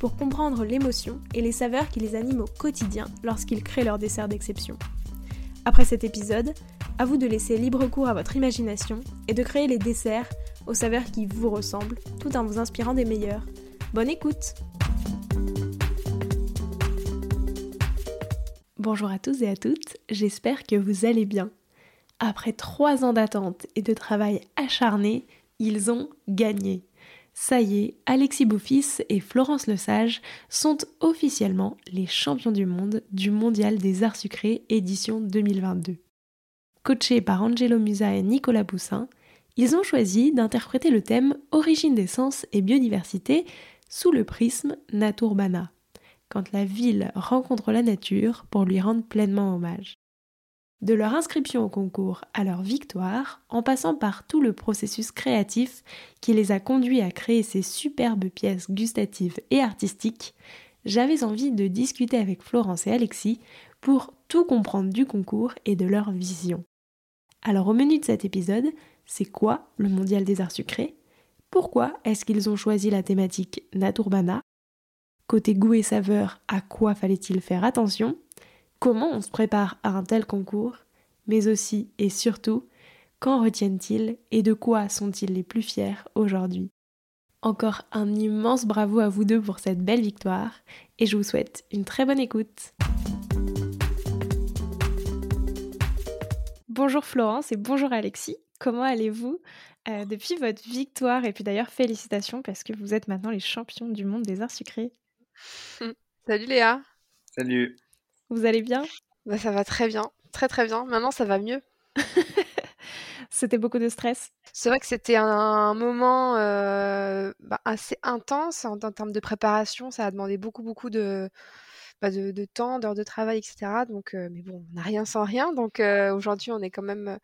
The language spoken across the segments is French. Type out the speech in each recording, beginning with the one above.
pour comprendre l'émotion et les saveurs qui les animent au quotidien lorsqu'ils créent leur dessert d'exception. Après cet épisode, à vous de laisser libre cours à votre imagination et de créer les desserts aux saveurs qui vous ressemblent tout en vous inspirant des meilleurs. Bonne écoute Bonjour à tous et à toutes, j'espère que vous allez bien. Après trois ans d'attente et de travail acharné, ils ont gagné. Ça y est, Alexis Bouffis et Florence Lesage sont officiellement les champions du monde du Mondial des Arts Sucrés édition 2022. Coachés par Angelo Musa et Nicolas Boussin, ils ont choisi d'interpréter le thème Origine des sens et biodiversité sous le prisme Naturbana, quand la ville rencontre la nature pour lui rendre pleinement hommage. De leur inscription au concours à leur victoire, en passant par tout le processus créatif qui les a conduits à créer ces superbes pièces gustatives et artistiques, j'avais envie de discuter avec Florence et Alexis pour tout comprendre du concours et de leur vision. Alors au menu de cet épisode, c'est quoi le Mondial des Arts Sucrés? Pourquoi est-ce qu'ils ont choisi la thématique Naturbana? Côté goût et saveur, à quoi fallait-il faire attention? Comment on se prépare à un tel concours Mais aussi et surtout, qu'en retiennent-ils et de quoi sont-ils les plus fiers aujourd'hui Encore un immense bravo à vous deux pour cette belle victoire et je vous souhaite une très bonne écoute. Bonjour Florence et bonjour Alexis, comment allez-vous euh, depuis votre victoire Et puis d'ailleurs félicitations parce que vous êtes maintenant les champions du monde des arts sucrés. Salut Léa. Salut. Vous allez bien? Bah, Ça va très bien, très très bien. Maintenant, ça va mieux. c'était beaucoup de stress? C'est vrai que c'était un moment euh, bah, assez intense en, termes de préparation. Ça a demandé beaucoup, beaucoup de, bah, de, temps, d'heures de travail, etc. Donc, euh, mais bon, on n'a rien sans rien. Donc euh, aujourd'hui, on est quand même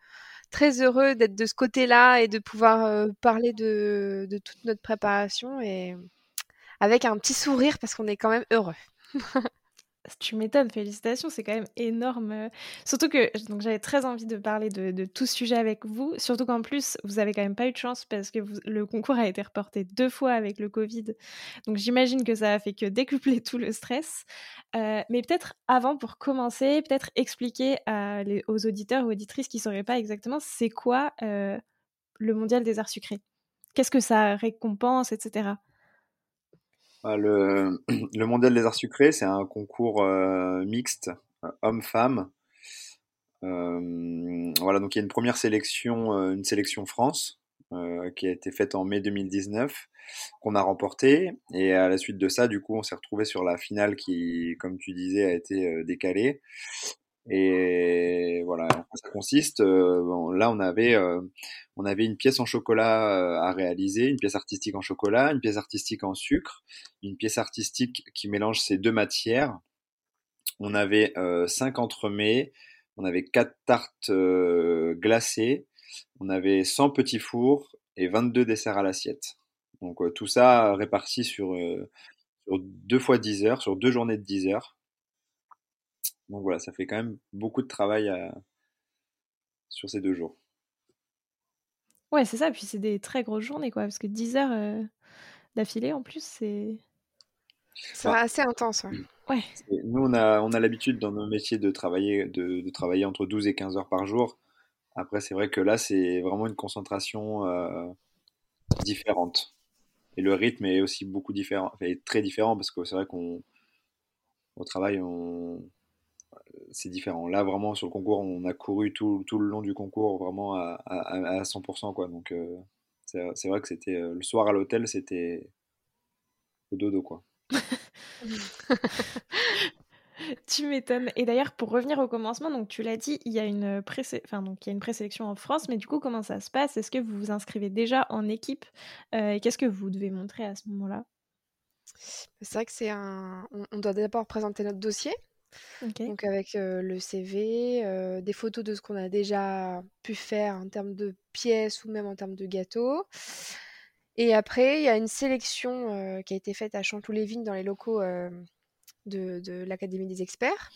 très heureux d'être de ce côté-là et de pouvoir parler de, de toute notre préparation et avec un petit sourire parce qu'on est quand même heureux. Tu m'étonnes, félicitations, c'est quand même énorme. Euh. Surtout que j'avais très envie de parler de, tout sujet avec vous, surtout qu'en plus, vous avez quand même pas eu de chance parce que le concours a été reporté deux fois avec le Covid. Donc j'imagine que ça a fait que décupler tout le stress. Euh, mais peut-être avant, pour commencer, peut-être expliquer aux auditeurs ou auditrices qui ne sauraient pas exactement c'est quoi euh, le Mondial des Arts Sucrés? Qu'est-ce que ça récompense, etc. Le, Mondial des Arts Sucrés, c'est un concours euh, mixte, euh, homme-femme. Euh, voilà, donc il y a une première sélection, une sélection France, qui a été faite en mai 2019, qu'on a remporté. Et à la suite de ça, du coup, on s'est retrouvé sur la finale qui, comme tu disais, a été décalée. Et voilà, ça consiste. Euh, là, on avait, euh, on avait une pièce en chocolat euh, à réaliser, une pièce artistique en chocolat, une pièce artistique en sucre, une pièce artistique qui mélange ces deux matières. On avait cinq entremets, on avait quatre tartes glacées, on avait 100 petits fours et 22 desserts à l'assiette. Donc tout ça réparti sur, sur deux fois 10 heures, sur deux journées de 10 heures. Donc voilà, ça fait quand même beaucoup de travail sur ces deux jours. Ouais, c'est ça. Puis c'est des très grosses journées, quoi. Parce que 10 heures euh, d'affilée, en plus, c'est. C'est bah, assez intense. Ouais. Nous, on a, on a l'habitude dans nos métiers de travailler, de, travailler entre 12 et 15 heures par jour. Après, c'est vrai que là, c'est vraiment une concentration euh, différente. Et le rythme est aussi beaucoup différent, est très différent parce que c'est vrai qu'on au travail, on, c'est différent. Là, vraiment, sur le concours, on a couru tout, tout le long du concours vraiment à, à, 100%. Quoi. Donc, euh, c'est vrai que c'était euh, le soir à l'hôtel, c'était au dodo. Quoi. tu m'étonnes. Et d'ailleurs, pour revenir au commencement, donc tu l'as dit, il y a une enfin, donc il y a une présélection en France, mais du coup, comment ça se passe? Est-ce que vous vous inscrivez déjà en équipe? Euh, Et qu'est-ce que vous devez montrer à ce moment-là? C'est vrai que c'est un. On, doit d'abord présenter notre dossier. Donc avec le CV, des photos de ce qu'on a déjà pu faire en termes de pièces ou même en termes de gâteaux. Et après, il y a une sélection qui a été faite à Chanteloup-les-Vignes dans les locaux de, l'Académie des experts.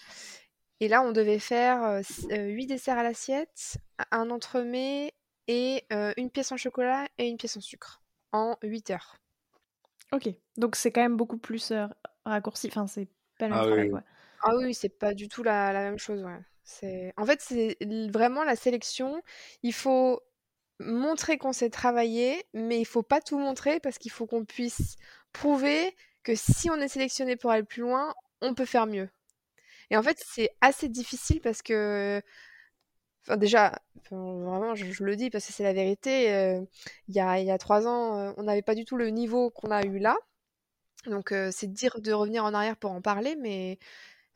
Et là, on devait faire 8 desserts à l'assiette, un entremets et une pièce en chocolat et une pièce en sucre en 8 heures. Ok, donc c'est quand même beaucoup plus raccourci. Enfin, c'est pas le même ah travail, oui. Ah oui, c'est pas du tout la, même chose. En fait, c'est vraiment la sélection. Il faut montrer qu'on sait travailler, mais il faut pas tout montrer parce qu'il faut qu'on puisse prouver que si on est sélectionné pour aller plus loin, on peut faire mieux. Et en fait, c'est assez difficile parce que, enfin déjà, vraiment, je, le dis parce que c'est la vérité. Euh, il y, a, y a trois ans, euh, on n'avait pas du tout le niveau qu'on a eu là. Donc, euh, c'est dire de revenir en arrière pour en parler, mais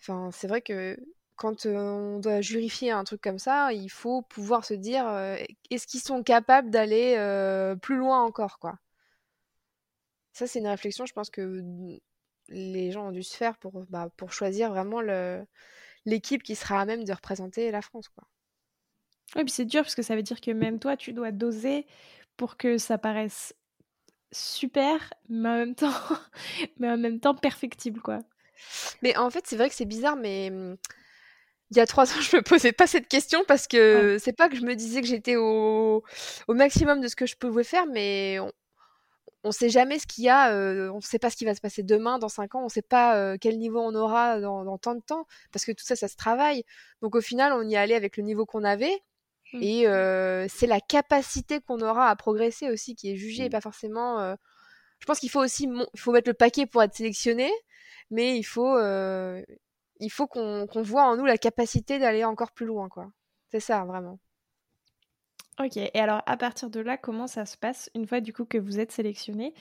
enfin, c'est vrai que quand on doit jurifier un truc comme ça, il faut pouvoir se dire est-ce qu'ils sont capables d'aller plus loin encore, quoi? Ça, c'est une réflexion, je pense que les gens ont dû se faire pour, bah, choisir vraiment l'équipe qui sera à même de représenter la France. Oui, puis c'est dur parce que ça veut dire que même toi, tu dois doser pour que ça paraisse super, mais en même temps, mais en même temps perfectible, quoi. Mais en fait, c'est vrai que c'est bizarre, mais mmh, il y a trois ans, je me posais pas cette question parce que c'est pas que je me disais que j'étais au, au, maximum de ce que je pouvais faire, mais on, on sait jamais ce qu'il y a, euh, on sait pas ce qui va se passer demain, dans cinq ans, on sait pas euh, quel niveau on aura dans, dans, tant de temps, parce que tout ça, ça se travaille. Donc au final, on y allait avec le niveau qu'on avait, mmh. et euh, c'est la capacité qu'on aura à progresser aussi qui est jugée, mmh. pas forcément. Je pense qu'il faut aussi, il faut mettre le paquet pour être sélectionné, mais il faut, il faut qu'on voit en nous la capacité d'aller encore plus loin, quoi. C'est ça, vraiment. Ok, et alors à partir de là, comment ça se passe une fois du coup que vous êtes sélectionné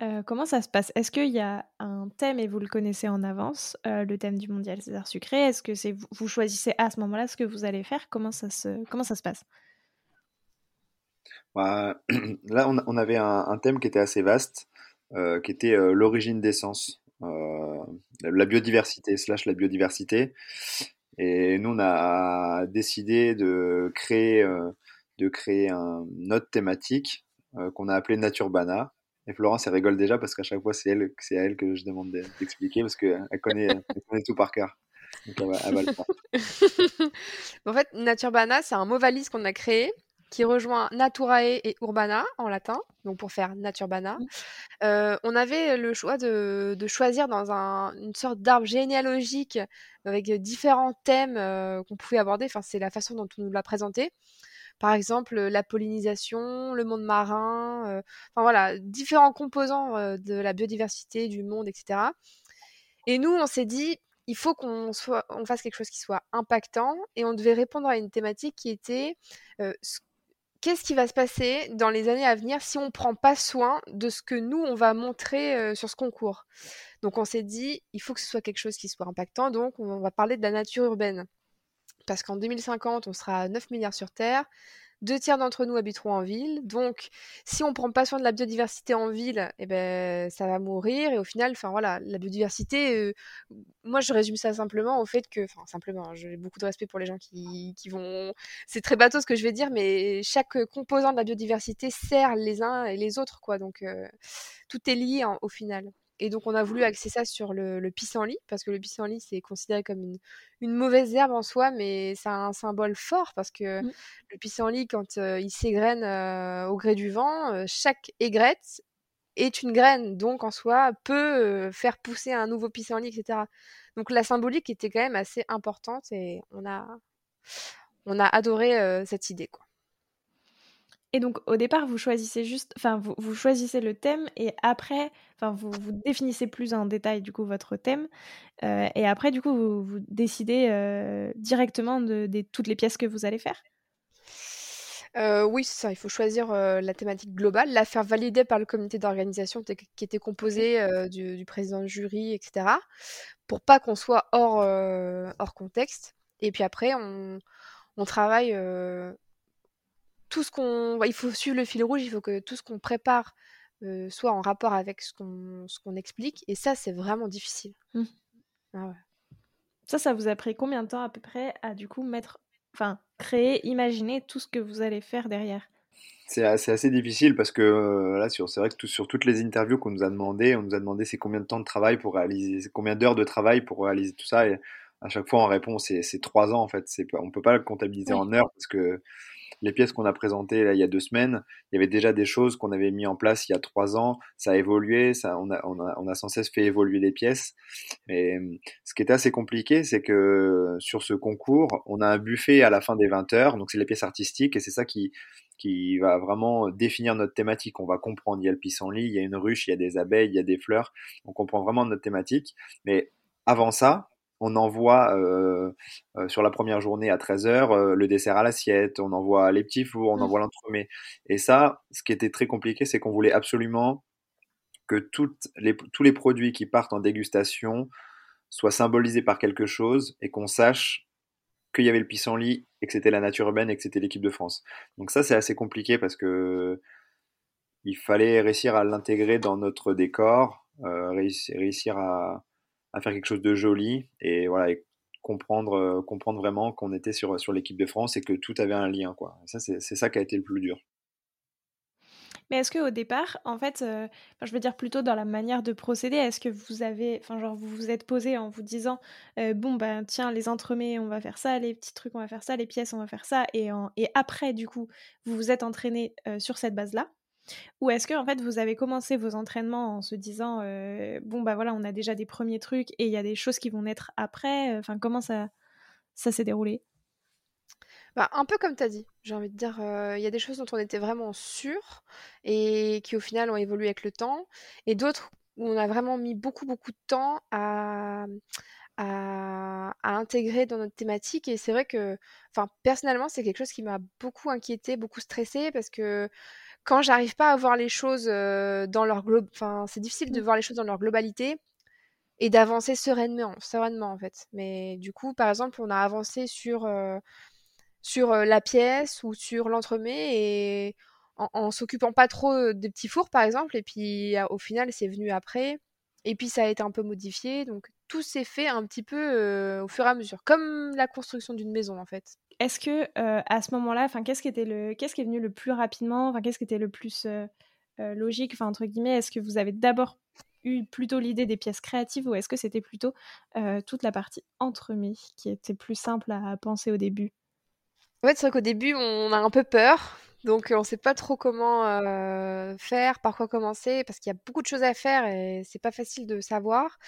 euh, Comment ça se passe? Est-ce qu'il y a un thème et vous le connaissez en avance, euh, le thème du mondial César Sucré Est-ce que c'est vous, choisissez à ce moment-là ce que vous allez faire? Comment ça se comment ça se passe? Bah, Là, on, avait un, thème qui était assez vaste, euh, qui était l'origine d'essence, la biodiversité slash la biodiversité. Et nous, on a décidé de créer de créer un, autre thématique euh, qu'on a appelée Naturbana. Et Florence, elle rigole déjà parce qu'à chaque fois, c'est elle, c'est à elle que je demande d'expliquer parce qu'elle connaît, connaît tout par cœur. Donc elle va, le faire. en fait, Naturbana, c'est un mot valise qu'on a créé qui rejoint Naturae et Urbana en latin, donc pour faire Naturbana. Mmh. Euh, on avait le choix de, de choisir dans un, une sorte d'arbre généalogique avec différents thèmes euh, qu'on pouvait aborder. Enfin, c'est la façon dont on nous l'a présenté par exemple la pollinisation, le monde marin, euh, enfin voilà, différents composants de la biodiversité, du monde, etc. Et nous, on s'est dit, il faut qu'on on fasse quelque chose qui soit impactant, et on devait répondre à une thématique qui était euh, qu'est-ce qui va se passer dans les années à venir si on ne prend pas soin de ce que nous, on va montrer sur ce concours? Donc on s'est dit, il faut que ce soit quelque chose qui soit impactant, donc on va parler de la nature urbaine parce qu'en 2050, on sera à 9 milliards sur Terre. Deux tiers d'entre nous habiteront en ville. Donc, si on prend pas soin de la biodiversité en ville, eh ben, ça va mourir. Et au final, enfin voilà, la biodiversité, euh, moi, je résume ça simplement au fait que, enfin, simplement, hein, j'ai beaucoup de respect pour les gens qui, qui vont. C'est très bateau ce que je vais dire, mais chaque composant de la biodiversité sert les uns et les autres, quoi. Donc, euh, tout est lié au final. Et donc, on a voulu axer ça sur le, le pissenlit, parce que le pissenlit, c'est considéré comme une, une, mauvaise herbe en soi, mais c'est un symbole fort, parce que mmh. le pissenlit, quand euh, il s'égrène euh, au gré du vent, euh, chaque aigrette est une graine, donc en soi, peut faire pousser un nouveau pissenlit, etc. Donc, la symbolique était quand même assez importante, et on a, on a adoré cette idée, quoi. Et donc au départ, vous choisissez juste, enfin vous, vous, choisissez le thème et après, enfin vous, vous, définissez plus en détail du coup votre thème euh, et après du coup vous, vous décidez euh, directement de, toutes les pièces que vous allez faire? Euh, oui, c'est ça. Il faut choisir la thématique globale, la faire valider par le comité d'organisation qui était composé du, du, président de jury, etc. Pour pas qu'on soit hors, hors contexte. Et puis après, on, on travaille tout ce qu'on. Il faut suivre le fil rouge, il faut que tout ce qu'on prépare soit en rapport avec ce qu'on ce qu'on explique. Et ça, c'est vraiment difficile. Mmh. Ah ça, ça vous a pris combien de temps à peu près à du coup mettre, enfin, créer, imaginer tout ce que vous allez faire derrière? C'est assez, assez, difficile parce que là, c'est vrai que sur toutes les interviews qu'on nous a demandé, on nous a demandé c'est combien de temps de travail pour réaliser, combien d'heures de travail pour réaliser tout ça. Et à chaque fois, on répond c'est trois ans en fait. On peut pas le comptabiliser en heures parce que les pièces qu'on a présentées là, il y a deux semaines, il y avait déjà des choses qu'on avait mis en place il y a trois ans. Ça a évolué, ça, on, a, on, a, on a sans cesse fait évoluer les pièces. Et ce qui est assez compliqué, c'est que sur ce concours, on a un buffet à la fin des 20 heures, donc c'est les pièces artistiques, et c'est ça qui, qui va vraiment définir notre thématique. On va comprendre, il y a le pissenlit, il y a une ruche, il y a des abeilles, il y a des fleurs. On comprend vraiment notre thématique. Mais avant ça, on envoie euh, euh, sur la première journée à 13h euh, le dessert à l'assiette, on envoie les petits fours, on mmh. envoie l'entremet. Et ça, ce qui était très compliqué, c'est qu'on voulait absolument que toutes les, tous les produits qui partent en dégustation soient symbolisés par quelque chose et qu'on sache qu'il y avait le pissenlit et que c'était la nature urbaine et que c'était l'équipe de France. Donc ça, c'est assez compliqué parce que il fallait réussir à l'intégrer dans notre décor, réussir à, à faire quelque chose de joli et voilà comprendre euh, comprendre vraiment qu'on était sur sur l'équipe de France et que tout avait un lien quoi. Ça c'est ça qui a été le plus dur. Mais est-ce qu'au départ, en fait, euh, je veux dire plutôt dans la manière de procéder, est-ce que vous avez, enfin genre vous vous êtes posé en vous disant, euh, bon ben tiens les entremets on va faire ça, les petits trucs on va faire ça, les pièces on va faire ça, et, en, et après du coup vous vous êtes entraîné sur cette base-là, ou est-ce que en fait vous avez commencé vos entraînements en se disant bon bah voilà on a déjà des premiers trucs et il y a des choses qui vont naître après enfin comment ça ça s'est déroulé? Bah, un peu comme tu as dit, j'ai envie de dire, il y a des choses dont on était vraiment sûr et qui au final ont évolué avec le temps, et d'autres où on a vraiment mis beaucoup beaucoup de temps à, à, à intégrer dans notre thématique. Et c'est vrai que, enfin personnellement, c'est quelque chose qui m'a beaucoup inquiété, beaucoup stressé parce que quand j'arrive pas à voir les choses dans leur globe, enfin, c'est difficile de mmh. voir les choses dans leur globalité et d'avancer sereinement, sereinement en fait. Mais du coup, par exemple, on a avancé sur sur la pièce ou sur l'entremet et en, en s'occupant pas trop des petits fours par exemple. Et puis au final, c'est venu après. Et puis ça a été un peu modifié, donc tout s'est fait un petit peu au fur et à mesure, comme la construction d'une maison en fait. Est-ce que à ce moment-là, enfin, qu'est-ce qui était le, qu'est-ce qui est venu le plus rapidement, enfin, qu'est-ce qui était le plus logique, enfin entre guillemets, est-ce que vous avez d'abord eu plutôt l'idée des pièces créatives ou est-ce que c'était plutôt toute la partie entremets qui était plus simple à penser au début? Fait, c'est vrai qu'au début, on a un peu peur donc on ne sait pas trop comment faire, par quoi commencer, parce qu'il y a beaucoup de choses à faire et c'est pas facile de savoir.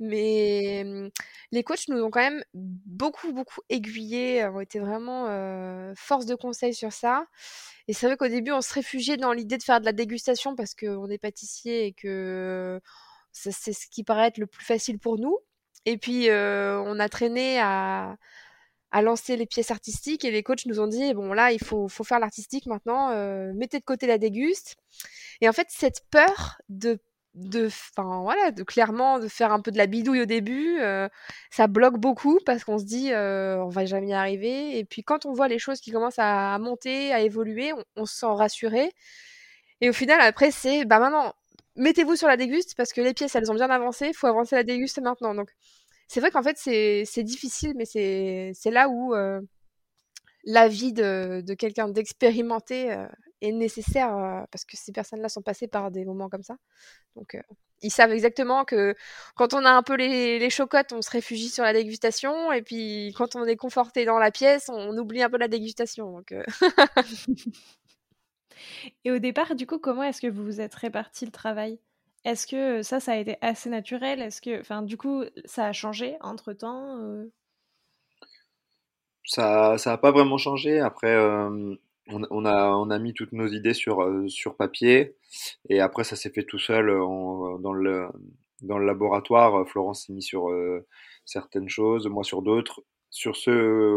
Mais mmh, les coachs nous ont quand même beaucoup, beaucoup aiguillés, ont été vraiment force de conseil sur ça. Et c'est vrai qu'au début, on se réfugiait dans l'idée de faire de la dégustation parce qu'on est pâtissier et que c'est ce qui paraît être le plus facile pour nous. Et puis, on a traîné à à lancer les pièces artistiques et les coachs nous ont dit bon là il faut, faut faire l'artistique maintenant euh, mettez de côté la déguste. Et en fait cette peur de de enfin voilà de clairement de faire un peu de la bidouille au début euh, ça bloque beaucoup parce qu'on se dit euh, on va jamais y arriver. Et puis quand on voit les choses qui commencent à monter à évoluer on, se sent rassuré. Et au final après c'est bah maintenant mettez-vous sur la déguste parce que les pièces elles ont bien avancé faut avancer la déguste maintenant. Donc c'est vrai qu'en fait, c'est difficile, mais c'est là où euh, l'avis de, de quelqu'un d'expérimenté euh, est nécessaire euh, parce que ces personnes-là sont passées par des moments comme ça. Donc, ils savent exactement que quand on a un peu les, chocottes, on se réfugie sur la dégustation, et puis quand on est conforté dans la pièce, on oublie un peu la dégustation. Et au départ, du coup, comment est-ce que vous vous êtes réparti le travail? Est-ce que ça, ça a été assez naturel? Est-ce que, enfin, du coup, ça a changé entre temps Ça, ça a pas vraiment changé. Après, on, on, a, on a mis toutes nos idées sur, sur papier, et après, ça s'est fait tout seul dans le dans le laboratoire. Florence s'est mis sur certaines choses, moi sur d'autres, sur ceux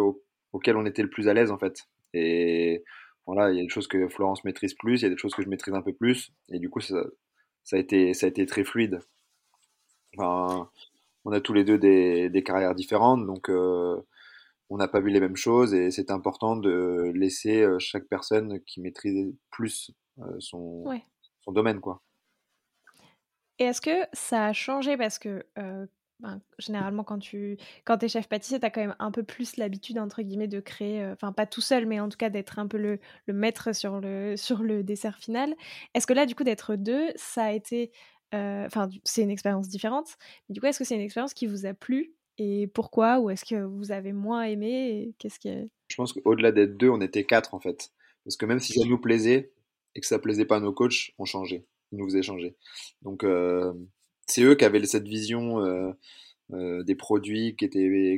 auxquels on était le plus à l'aise en fait. Et voilà, il y a des choses que Florence maîtrise plus, il y a des choses que je maîtrise un peu plus, et du coup, ça, ça a été, ça a été très fluide. Enfin, on a tous les deux des, des carrières différentes, donc euh, on n'a pas vu les mêmes choses et c'est important de laisser euh, chaque personne qui maîtrise plus euh, son, son domaine, quoi. Et est-ce que ça a changé parce que ben, généralement, quand tu quand es chef pâtissier, tu as quand même un peu plus l'habitude, entre guillemets, de créer, enfin, pas tout seul, mais en tout cas d'être un peu le, maître sur le, sur le dessert final. Est-ce que là, du coup, d'être deux, ça a été. Enfin, c'est une expérience différente. Mais du coup, est-ce que c'est une expérience qui vous a plu et pourquoi Ou est-ce que vous avez moins aimé Qu'est-ce qui Je pense qu'au-delà d'être deux, on était quatre en fait. Parce que même si ça nous plaisait et que ça plaisait pas à nos coachs, on changeait. Ils nous faisaient changer. Donc, c'est eux qui avaient cette vision euh, euh, des produits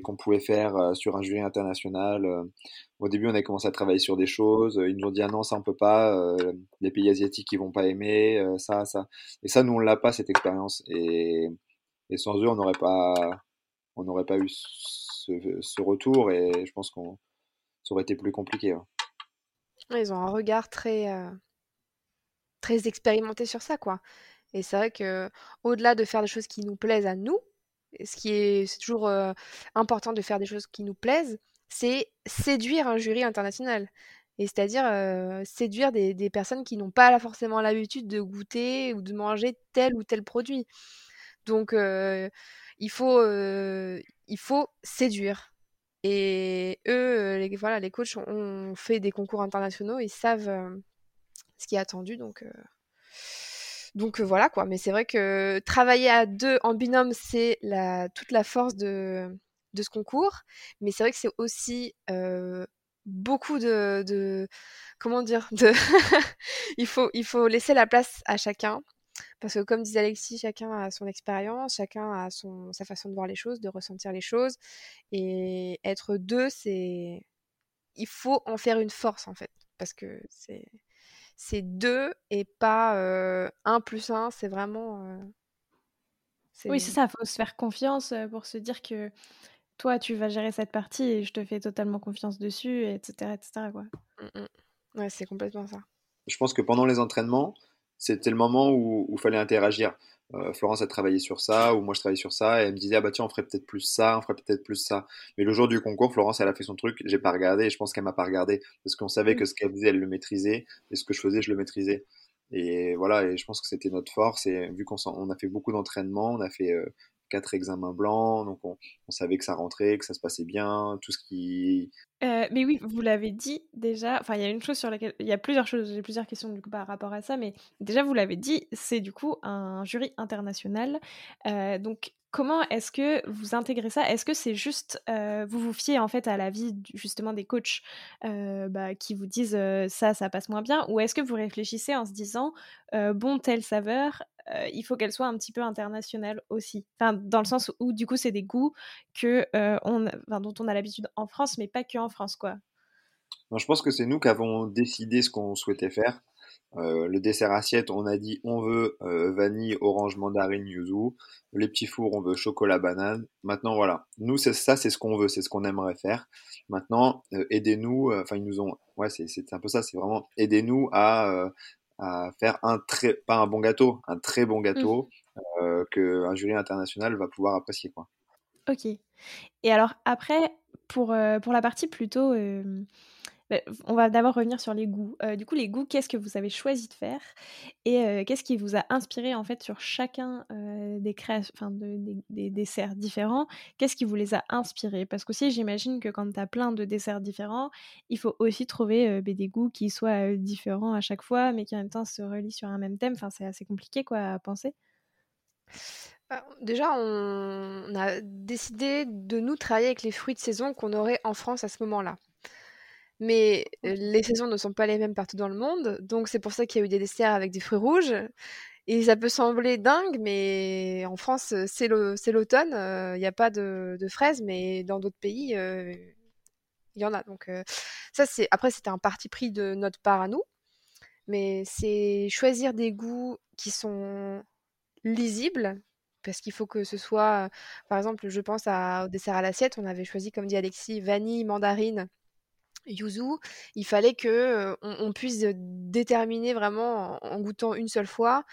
qu'on pouvait faire euh, sur un jury international. Au début, on a commencé à travailler sur des choses. Ils nous ont dit ah non, ça on peut pas. les pays asiatiques ils vont pas aimer ça, ça. Et ça, nous on l'a pas cette expérience. Et, sans eux, on n'aurait pas, on n'aurait pas eu ce, retour. Et je pense qu'on ça aurait été plus compliqué. Ils ont un regard très très expérimenté sur ça, quoi. Et c'est vrai que au-delà de faire des choses qui nous plaisent à nous, ce qui est, toujours important de faire des choses qui nous plaisent, c'est séduire un jury international. Et c'est-à-dire séduire des, des, personnes qui n'ont pas forcément l'habitude de goûter ou de manger tel ou tel produit. Donc il, faut, il faut séduire. Et eux, les, voilà, les coachs ont, fait des concours internationaux, ils savent ce qui est attendu. Donc donc euh, voilà quoi, mais c'est vrai que travailler à deux en binôme, c'est toute la force de, ce concours. Mais c'est vrai que c'est aussi euh, beaucoup de, comment dire, de il faut il faut laisser la place à chacun. Parce que comme disait Alexis, chacun a son expérience, chacun a son, sa façon de voir les choses, de ressentir les choses. Et être deux, c'est... Il faut en faire une force, en fait. Parce que c'est c'est deux et pas un plus un. C'est vraiment. oui, c'est ça. Il faut se faire confiance pour se dire que toi, tu vas gérer cette partie et je te fais totalement confiance dessus, etc. etc. Quoi. Mmh, mmh. Ouais, c'est complètement ça. Je pense que pendant les entraînements, c'était le moment où il fallait interagir. Euh, Florence a travaillé sur ça, ou moi je travaillais sur ça, et elle me disait, ah bah tiens, on ferait peut-être plus ça, on ferait peut-être plus ça. Mais le jour du concours, Florence, elle a fait son truc, j'ai pas regardé, et je pense qu'elle m'a pas regardé, parce qu'on savait que mm. ce qu'elle faisait, elle le maîtrisait, et ce que je faisais, je le maîtrisais. Et voilà, et je pense que c'était notre force, et vu qu'on on a fait beaucoup d'entraînement, on a fait euh, quatre examens blancs, donc on, savait que ça rentrait, que ça se passait bien, tout ce qui... Euh, mais oui, vous l'avez dit déjà, enfin il y a une chose sur laquelle, il y a plusieurs choses, j'ai plusieurs questions par rapport à ça, mais déjà vous l'avez dit, c'est du coup un jury international, euh, donc comment est-ce que vous intégrez ça? Est-ce que c'est juste, euh, vous vous fiez en fait à l'avis justement des coachs bah, qui vous disent ça, ça passe moins bien? Ou est-ce que vous réfléchissez en se disant, bon, telle saveur, il faut qu'elle soit un petit peu internationale aussi enfin, Dans le sens où du coup c'est des goûts que, on, dont on a l'habitude en France, mais pas que en France. quoi. je pense que c'est nous qui avons décidé ce qu'on souhaitait faire. Euh, le dessert assiette, on a dit on veut euh, vanille, orange, mandarine, yuzu. Les petits fours, on veut chocolat, banane. Maintenant, voilà. Nous, c'est ça, c'est ce qu'on veut, c'est ce qu'on aimerait faire. Maintenant, euh, aidez-nous. Enfin, ils nous ont. Ouais, c'est un peu ça. C'est vraiment aidez-nous à, à faire un très, pas un bon gâteau, un très bon gâteau mmh. que un jury international va pouvoir apprécier, quoi. Ok. Et alors après, pour pour la partie plutôt on va d'abord revenir sur les goûts. Euh, du coup, les goûts, qu'est-ce que vous avez choisi de faire? Et euh, qu'est-ce qui vous a inspiré en fait sur chacun euh, des créations, enfin des, desserts différents? Qu'est-ce qui vous les a inspirés? Parce qu'aussi, j'imagine que quand tu as plein de desserts différents, il faut aussi trouver bah, des goûts qui soient différents à chaque fois, mais qui en même temps se relient sur un même thème. Enfin, c'est assez compliqué quoi à penser. Bah, déjà, on a décidé de nous travailler avec les fruits de saison qu'on aurait en France à ce moment-là. Mais les saisons ne sont pas les mêmes partout dans le monde, donc c'est pour ça qu'il y a eu des desserts avec des fruits rouges. Et ça peut sembler dingue, mais en France, c'est l'automne, il n'y a pas de, fraises, mais dans d'autres pays, il y en a. Donc ça, c'est après, c'était un parti pris de notre part à nous, mais c'est choisir des goûts qui sont lisibles, parce qu'il faut que ce soit, par exemple, je pense à, au dessert à l'assiette, on avait choisi, comme dit Alexis, vanille, mandarine yuzu, il fallait que on, puisse déterminer vraiment en, goûtant une seule fois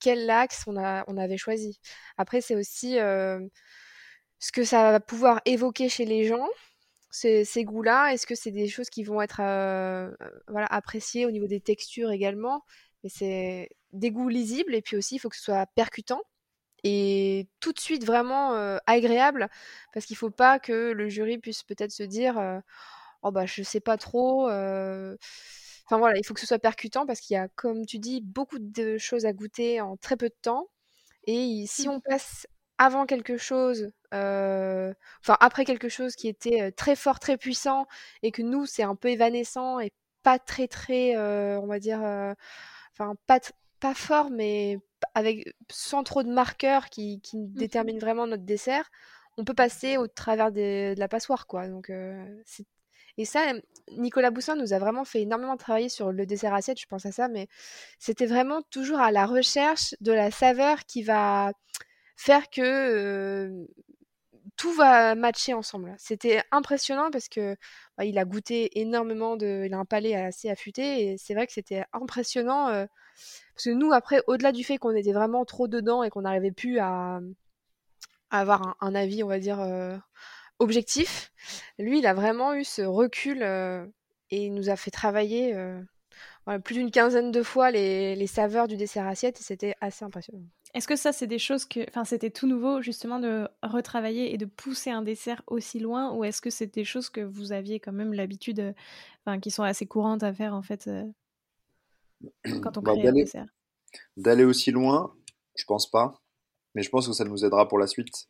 quel axe on, avait choisi. Après, c'est aussi ce que ça va pouvoir évoquer chez les gens, ces, goûts-là. Est-ce que c'est des choses qui vont être appréciées au niveau des textures également? Mais c'est des goûts lisibles et puis aussi il faut que ce soit percutant et tout de suite vraiment agréable parce qu'il faut pas que le jury puisse peut-être se dire oh bah je sais pas trop enfin voilà il faut que ce soit percutant parce qu'il y a comme tu dis beaucoup de choses à goûter en très peu de temps et si mmh. on passe avant quelque chose enfin après quelque chose qui était très fort très puissant et que nous c'est un peu évanescent et pas très très on va dire enfin pas pas fort mais avec sans trop de marqueurs qui, qui mmh déterminent vraiment notre dessert, on peut passer au travers de la passoire, quoi. Donc, et ça, Nicolas Boussin nous a vraiment fait énormément travailler sur le dessert assiette, je pense à ça, mais c'était vraiment toujours à la recherche de la saveur qui va faire que tout va matcher ensemble. C'était impressionnant parce que bah, il a goûté énormément de, il a un palais assez affûté et c'est vrai que c'était impressionnant parce que nous après, au-delà du fait qu'on était vraiment trop dedans et qu'on n'arrivait plus à, avoir un, avis, on va dire objectif, lui il a vraiment eu ce recul et il nous a fait travailler plus d'une quinzaine de fois les, les saveurs du dessert assiette et c'était assez impressionnant. Est-ce que ça, c'est des choses que. Enfin, c'était tout nouveau, justement, de retravailler et de pousser un dessert aussi loin Ou est-ce que c'est des choses que vous aviez quand même l'habitude. Euh, enfin, qui sont assez courantes à faire, en fait, euh, quand on bah, crée dessert D'aller aussi loin, je pense pas. Mais je pense que ça nous aidera pour la suite.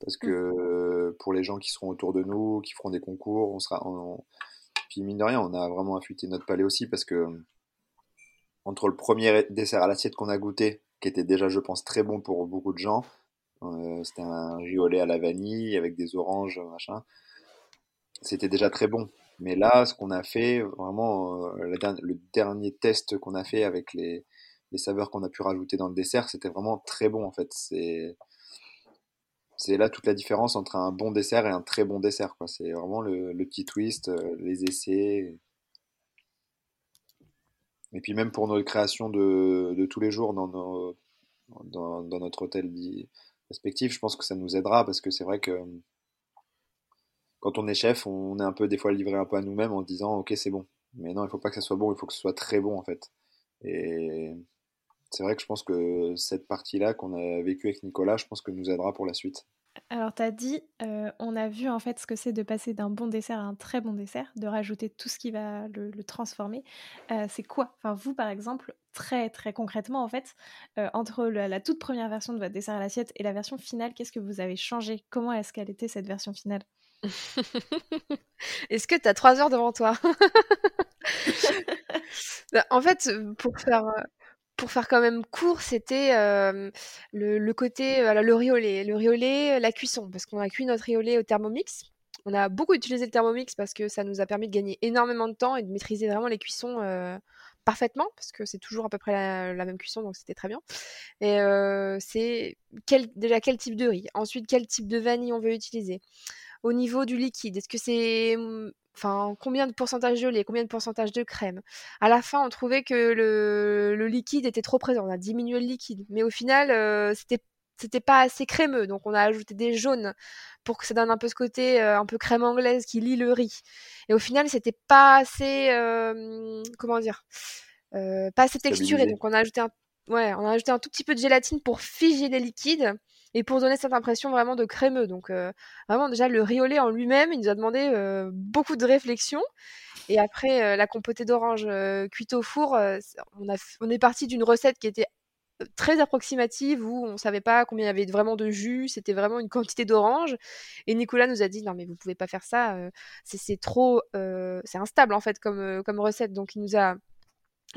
Parce que mmh. pour les gens qui seront autour de nous, qui feront des concours, on sera. Puis mine de rien, on a vraiment affûté notre palais aussi parce que entre le premier dessert à l'assiette qu'on a goûté qui était déjà, je pense, très bon pour beaucoup de gens. Euh, c'était un riolet à la vanille avec des oranges, machin. C'était déjà très bon. Mais là, ce qu'on a fait, vraiment, euh, le dernier test qu'on a fait avec les, saveurs qu'on a pu rajouter dans le dessert, c'était vraiment très bon en fait. C'est là toute la différence entre un bon dessert et un très bon dessert. C'est vraiment le, petit twist, euh, les essais. Et puis même pour nos créations de, tous les jours dans, notre hôtel respectif, je pense que ça nous aidera parce que c'est vrai que quand on est chef, on est un peu des fois livré un peu à nous-mêmes en disant ok c'est bon. Mais non, il faut pas que ça soit bon, il faut que ce soit très bon en fait. Et c'est vrai que je pense que cette partie-là qu'on a vécue avec Nicolas, je pense que nous aidera pour la suite. Alors, tu as dit, euh, on a vu en fait ce que c'est de passer d'un bon dessert à un très bon dessert, de rajouter tout ce qui va le, transformer. Euh, c'est quoi? Enfin, vous, par exemple, très très concrètement, en fait, euh, entre la, toute première version de votre dessert à l'assiette et la version finale, qu'est-ce que vous avez changé? Comment est-ce qu'elle était cette version finale? Est-ce que tu as trois heures devant toi? Bah, En fait, pour faire pour faire quand même court, c'était le, côté, le riolet, le riolet, la cuisson, parce qu'on a cuit notre riolet au Thermomix. On a beaucoup utilisé le Thermomix parce que ça nous a permis de gagner énormément de temps et de maîtriser vraiment les cuissons parfaitement, parce que c'est toujours à peu près la, même cuisson, donc c'était très bien. Et c'est quel, déjà quel type de riz, ensuite quel type de vanille on veut utiliser? Au niveau du liquide, est-ce que c'est mmh, enfin combien de pourcentage de lait, combien de pourcentage de crème? À la fin, on trouvait que le, liquide était trop présent, on a diminué le liquide, mais au final, euh, c'était c'était pas assez crémeux, donc on a ajouté des jaunes pour que ça donne un peu ce côté euh, un peu crème anglaise qui lie le riz. Et au final, c'était pas assez, euh, comment dire, pas assez texturé, donc on a ajouté un, ouais, on a ajouté un tout petit peu de gélatine pour figer les liquides et pour donner cette impression vraiment de crémeux. Donc euh, vraiment déjà le riolet en lui-même, il nous a demandé euh, beaucoup de réflexion. Et après euh, la compotée d'orange cuite au four, on, a, on est parti d'une recette qui était très approximative où on savait pas combien il y avait vraiment de jus, c'était vraiment une quantité d'orange. Et Nicolas nous a dit non mais vous pouvez pas faire ça, c'est trop, c'est instable en fait comme, comme recette. Donc il nous a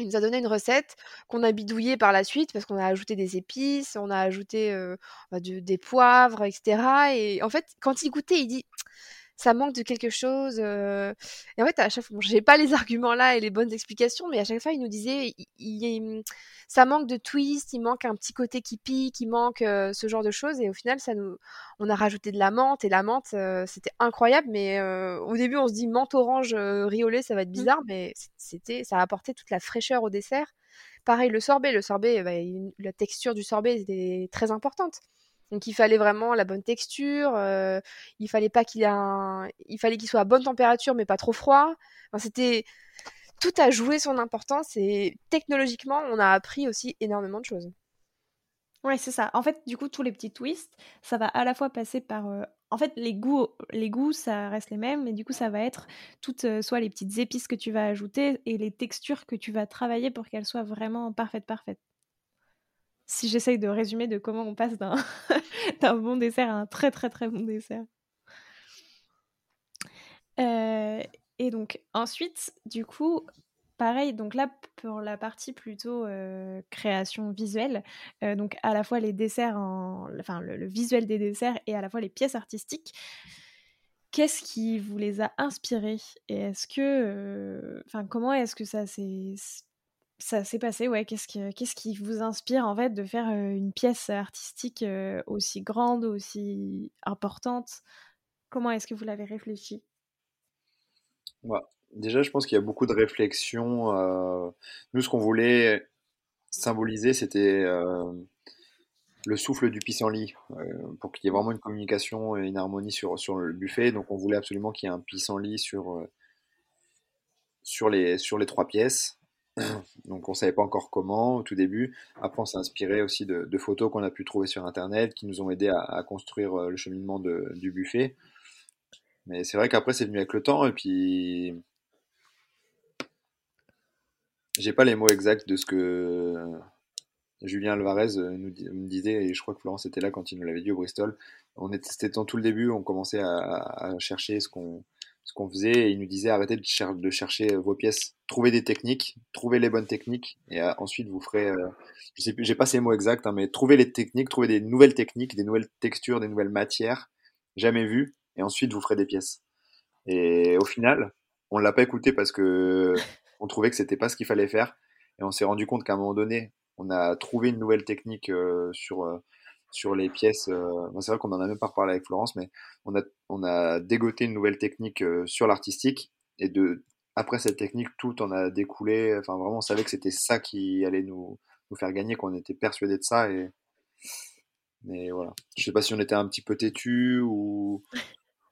il nous a donné une recette qu'on a bidouillée par la suite parce qu'on a ajouté des épices, on a ajouté bah, des poivres, etc. Et en fait, quand il goûtait, il dit ça manque de quelque chose. Et en fait, à chaque fois, j'ai pas les arguments là et les bonnes explications, mais à chaque fois, il nous disait, il, ça manque de twist, il manque un petit côté qui pique, il manque ce genre de choses. Et au final, ça nous, on a rajouté de la menthe et la menthe, c'était incroyable. Mais au début, on se dit menthe orange riolet, ça va être mmh. bizarre, mais c'était, ça a apporté toute la fraîcheur au dessert. Pareil, le sorbet, le sorbet, bah, la texture du sorbet était très importante. Donc il fallait vraiment la bonne texture, euh, il fallait pas qu'il il fallait qu'il soit à bonne température mais pas trop froid. C'était tout a joué son importance et technologiquement, on a appris aussi énormément de choses. Ouais, c'est ça. En fait, du coup, tous les petits twists, ça va à la fois passer par. Euh, en fait, les goûts, les goûts, ça reste les mêmes, mais du coup, ça va être toutes, euh, soit les petites épices que tu vas ajouter et les textures que tu vas travailler pour qu'elles soient vraiment parfaites, parfaites. Si j'essaye de résumer de comment on passe d'un bon dessert à un très, très, très bon dessert. Euh, et donc, ensuite, du coup, Pareil, donc là, pour la partie plutôt création visuelle, donc à la fois les desserts, en... enfin le, visuel des desserts et à la fois les pièces artistiques, qu'est-ce qui vous les a inspirés Et est-ce que, enfin, comment est-ce que ça s'est ça s'est passé Ouais, qu'est-ce qui, vous inspire en fait de faire une pièce artistique aussi grande, aussi importante? Comment est-ce que vous l'avez réfléchi? Déjà, je pense qu'il y a beaucoup de réflexions. Nous, ce qu'on voulait symboliser, c'était le souffle du pissenlit, euh, pour qu'il y ait vraiment une communication et une harmonie sur, sur le buffet. Donc, on voulait absolument qu'il y ait un pissenlit sur, sur, les, sur les trois pièces. Donc, on savait pas encore comment au tout début. Après, on s'est inspiré aussi de, photos qu'on a pu trouver sur Internet qui nous ont aidé à, construire le cheminement du buffet. Mais c'est vrai qu'après, c'est venu avec le temps. Et puis, j'ai pas les mots exacts de ce que Julien Alvarez euh, nous disait, et je crois que Florence était là quand il nous l'avait dit au Bristol. On était, c'était en tout le début, on commençait à, chercher ce qu'on ce qu'on faisait, il nous disait arrêtez de, chercher vos pièces, trouvez des techniques, trouvez les bonnes techniques, et euh, ensuite vous ferez, euh, je sais j'ai pas ces mots exacts, hein, mais trouvez les techniques, trouvez des nouvelles techniques, des nouvelles textures, des nouvelles matières, jamais vues, et ensuite vous ferez des pièces. Et au final, on l'a pas écouté parce que on trouvait que c'était pas ce qu'il fallait faire. Et on s'est rendu compte qu'à un moment donné, on a trouvé une nouvelle technique euh, sur, euh, sur les pièces. Euh, c'est vrai qu'on en a même pas reparlé avec Florence, mais on a, on a dégoté une nouvelle technique sur l'artistique. Et de, après cette technique, tout en a découlé. Enfin, vraiment, on savait que c'était ça qui allait nous, nous faire gagner, qu'on était persuadé de ça. Et, mais voilà. Je sais pas si on était un petit peu têtu ou,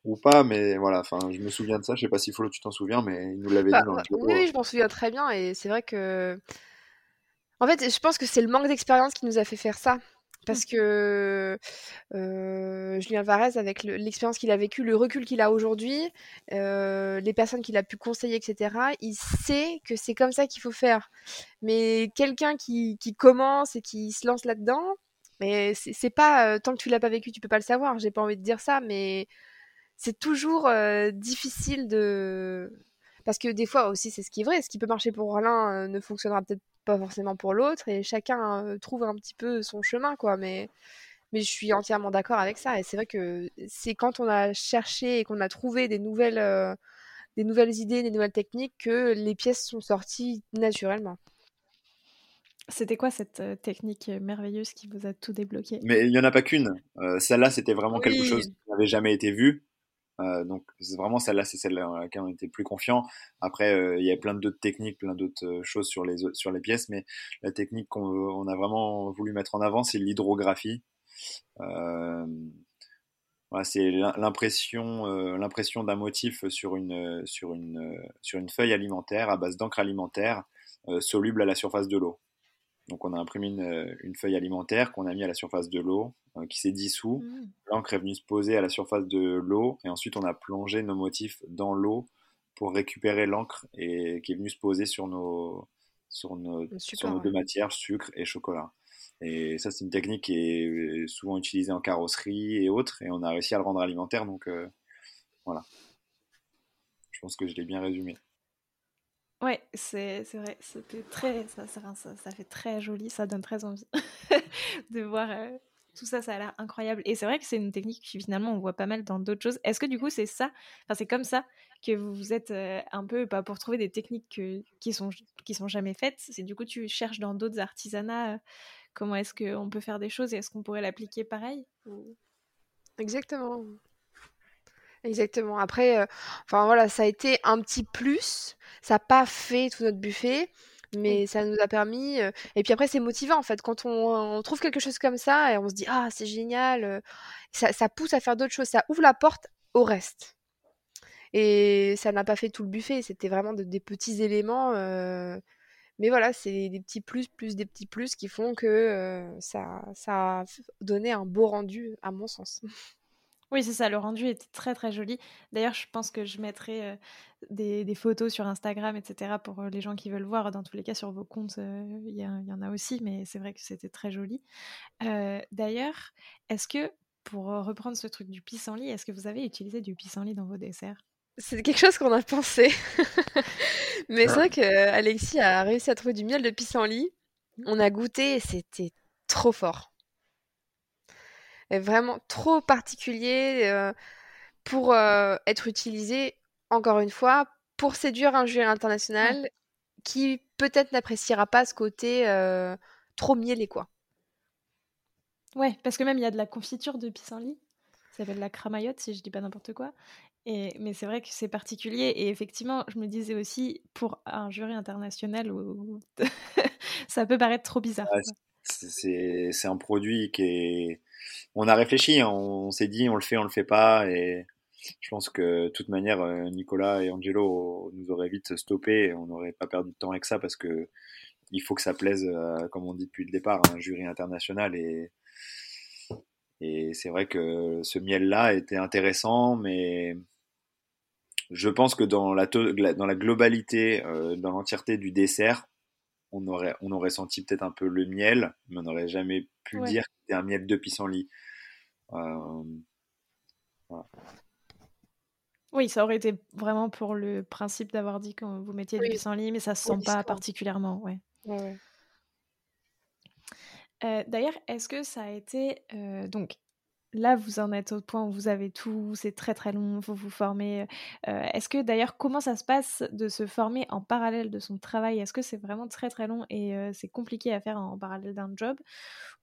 ou pas, mais voilà, enfin, je me souviens de ça. Je sais pas si Flo, tu t'en souviens, mais il nous l'avait dit bah, dans le Oui, oui, je m'en souviens très bien, et c'est vrai que. En fait, je pense que c'est le manque d'expérience qui nous a fait faire ça. Parce mmh. que euh, Julien Varese, avec l'expérience qu'il a vécue, le recul qu'il a aujourd'hui, euh, les personnes qu'il a pu conseiller, etc., il sait que c'est comme ça qu'il faut faire. Mais quelqu'un qui, qui, commence et qui se lance là-dedans, mais c'est pas euh, tant que tu l'as pas vécu, tu peux pas le savoir. J'ai pas envie de dire ça, mais c'est toujours difficile de parce que des fois aussi c'est ce qui est vrai, ce qui peut marcher pour l'un ne fonctionnera peut-être pas forcément pour l'autre et chacun trouve un petit peu son chemin quoi mais mais je suis entièrement d'accord avec ça et c'est vrai que c'est quand on a cherché et qu'on a trouvé des nouvelles des nouvelles idées, des nouvelles techniques que les pièces sont sorties naturellement. C'était quoi cette technique merveilleuse qui vous a tout débloqué? Mais il n'y en a pas qu'une. Celle-là, c'était vraiment quelque chose qui n'avait jamais été vu. Euh, donc vraiment celle-là, c'est celle dans laquelle on était plus confiant. Après, euh, il y a plein d'autres techniques, plein d'autres euh, choses sur les sur les pièces, mais la technique qu'on on a vraiment voulu mettre en avant, c'est l'hydrographie. Euh, voilà, c'est l'impression l'impression d'un motif sur une sur une sur une feuille alimentaire à base d'encre alimentaire soluble à la surface de l'eau. Donc on a imprimé une, une feuille alimentaire qu'on a mis à la surface de l'eau, euh, qui s'est dissous. Mmh. L'encre est venue se poser à la surface de l'eau, et ensuite on a plongé nos motifs dans l'eau pour récupérer l'encre et qui est venue se poser sur nos sur nos, sur nos deux matières, sucre et chocolat. Et ça, c'est une technique qui est souvent utilisée en carrosserie et autres, et on a réussi à le rendre alimentaire, donc euh, voilà. Je pense que je l'ai bien résumé. Ouais, c'est vrai, très, ça, ça, fait très joli, ça donne très envie de voir euh, tout ça, ça a l'air incroyable. Et c'est vrai que c'est une technique qui finalement on voit pas mal dans d'autres choses. Est-ce que du coup c'est ça, enfin c'est comme ça que vous vous êtes euh, un peu, pas pour trouver des techniques qui sont qui sont jamais faites, c'est du coup tu cherches dans d'autres artisanats euh, comment est-ce qu'on peut faire des choses et est-ce qu'on pourrait l'appliquer pareil Exactement. Exactement. Après, euh, enfin voilà, ça a été un petit plus. Ça n'a pas fait tout notre buffet, mais ça nous a permis. Euh, et puis après, c'est motivant en fait. Quand on, trouve quelque chose comme ça et on se dit ah c'est génial, euh, ça, pousse à faire d'autres choses. Ça ouvre la porte au reste. Et ça n'a pas fait tout le buffet, c'était vraiment des petits éléments. Mais voilà, c'est des petits plus, plus des petits plus qui font que ça, ça a donné un beau rendu, à mon sens. Oui, c'est ça, le rendu était très très joli. D'ailleurs, je pense que je mettrai des, des, photos sur Instagram, etc., pour les gens qui veulent voir. Dans tous les cas, sur vos comptes, il y, y, en a aussi, mais c'est vrai que c'était très joli. D'ailleurs, est-ce que, pour reprendre ce truc du pissenlit, est-ce que vous avez utilisé du pissenlit dans vos desserts? C'est quelque chose qu'on a pensé. mais c'est vrai qu'Alexis a réussi à trouver du miel de pissenlit. Mmh. On a goûté et c'était trop fort vraiment trop particulier euh, pour euh, être utilisé, encore une fois, pour séduire un jury international qui peut-être n'appréciera pas ce côté euh, trop mielé, quoi. Ouais, parce que même il y a de la confiture de pissenlit, ça s'appelle la cramaillotte, si je dis pas n'importe quoi. Et, mais c'est vrai que c'est particulier. Et effectivement, je me disais aussi, pour un jury international, ça peut paraître trop bizarre. C'est un produit qui est on a réfléchi, hein, on, s'est dit on le fait, on le fait pas, et je pense que de toute manière euh, Nicolas et Angelo nous auraient vite stoppé, on n'aurait pas perdu de temps avec ça parce que il faut que ça plaise, euh, comme on dit depuis le départ, un jury international. Et et c'est vrai que ce miel-là était intéressant, mais je pense que dans la, dans la globalité, euh, dans l'entièreté du dessert, on aurait, on aurait senti peut-être un peu le miel, mais on n'aurait jamais pu dire que c'était un miel de pissenlit. Euh, oui, ça aurait été vraiment pour le principe d'avoir dit que vous mettiez du pissenlit, mais ça se sent pas particulièrement. Ouais. Euh, d'ailleurs, est-ce que ça a été euh, donc là, vous en êtes au point où vous avez tout, c'est très très long, il faut vous former. Euh, est-ce que d'ailleurs, comment ça se passe de se former en parallèle de son travail? Est-ce que c'est vraiment très très long et euh, c'est compliqué à faire en parallèle d'un job?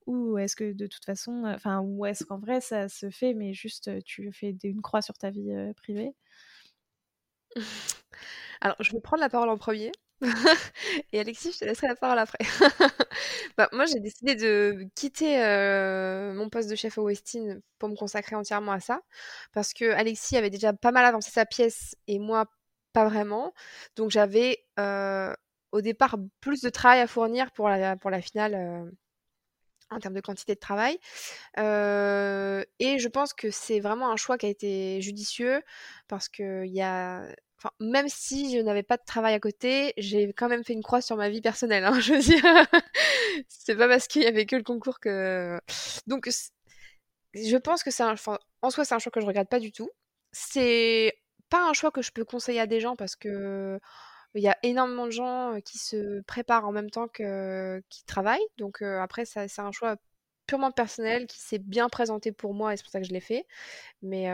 Ou est-ce que de toute façon, enfin, ou est-ce qu'en vrai ça se fait, mais juste tu fais une croix sur ta vie privée? Alors, je vais prendre la parole en premier. Et Alexis, je te laisserai la parole après. bah, moi, j'ai décidé de quitter euh, mon poste de chef au Westin pour me consacrer entièrement à ça. Parce que Alexis avait déjà pas mal avancé sa pièce et moi, pas vraiment. Donc, j'avais euh, au départ plus de travail à fournir pour la, pour la finale. Euh, en termes de quantité de travail. et je pense que c'est vraiment un choix qui a été judicieux parce qu'il y a même si je n'avais pas de travail à côté, j'ai quand même fait une croix sur ma vie personnelle. Hein, je veux dire, c'est pas parce qu'il y avait que le concours que. Donc, je pense que c'est un. en soi, c'est un choix que je regrette pas du tout. C'est pas un choix que je peux conseiller à des gens parce que il y a énormément de gens qui se préparent en même temps que qui travaillent. Donc après, c'est un choix purement personnel qui s'est bien présenté pour moi et c'est pour ça que je l'ai fait. Mais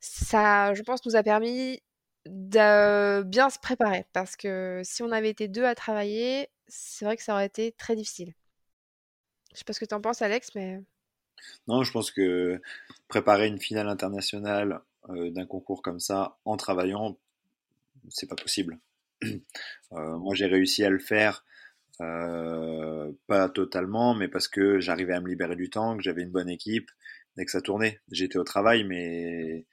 ça, je pense, nous a permis de bien se préparer parce que si on avait été deux à travailler, c'est vrai que ça aurait été très difficile. Je sais pas ce que tu en penses, Alex, mais. Non, je pense que préparer une finale internationale euh, d'un concours comme ça en travaillant, c'est pas possible. Euh, moi, j'ai réussi à le faire, euh, pas totalement, mais parce que j'arrivais à me libérer du temps, que j'avais une bonne équipe, dès que ça tournait. J'étais au travail, mais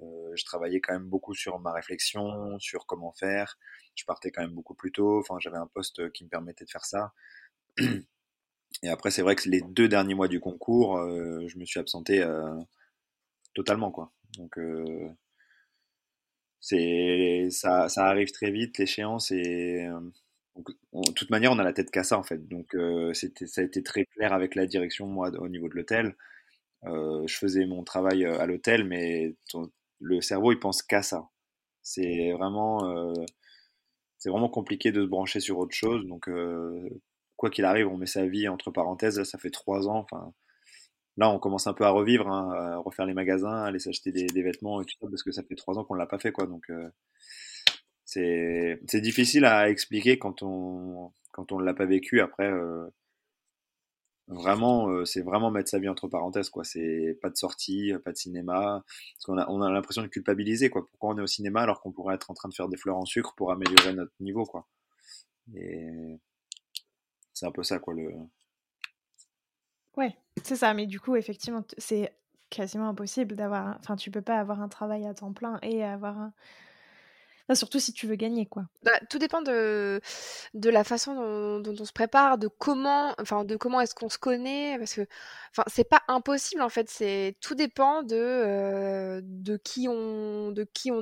je travaillais quand même beaucoup sur ma réflexion, sur comment faire. Je partais quand même beaucoup plus tôt. Enfin, j'avais un poste qui me permettait de faire ça. Et après, c'est vrai que les deux derniers mois du concours, euh, je me suis absenté euh, totalement, quoi. Donc, c'est ça, ça arrive très vite l'échéance et de toute manière, on a la tête qu'à ça en fait. Donc, c'était, ça a été très clair avec la direction moi au niveau de l'hôtel. je faisais mon travail à l'hôtel, mais le cerveau il pense qu'à ça. C'est vraiment, euh, c'est vraiment compliqué de se brancher sur autre chose. Donc, euh, quoi qu'il arrive, on met sa vie entre parenthèses. Là, ça fait trois ans. Enfin, là, on commence un peu à revivre, hein, à refaire les magasins, aller s'acheter des, vêtements et tout ça, parce que ça fait trois ans qu'on l'a pas fait, quoi. Donc, euh, c'est, c'est difficile à expliquer quand on, quand on l'a pas vécu. Après, Vraiment, euh, c'est vraiment mettre sa vie entre parenthèses, quoi. C'est pas de sortie, pas de cinéma. Parce qu'on a, on a l'impression de culpabiliser, quoi. Pourquoi on est au cinéma alors qu'on pourrait être en train de faire des fleurs en sucre pour améliorer notre niveau, quoi? Et c'est un peu ça, quoi, le. Ouais, c'est ça. Mais du coup, effectivement, c'est quasiment impossible d'avoir. Enfin, tu peux pas avoir un travail à temps plein et avoir un, surtout si tu veux gagner, quoi. Bah, tout dépend de, la façon dont, on se prépare, de comment, enfin, de comment est-ce qu'on se connaît, parce que, c'est pas impossible en fait. C'est tout dépend de euh, qui on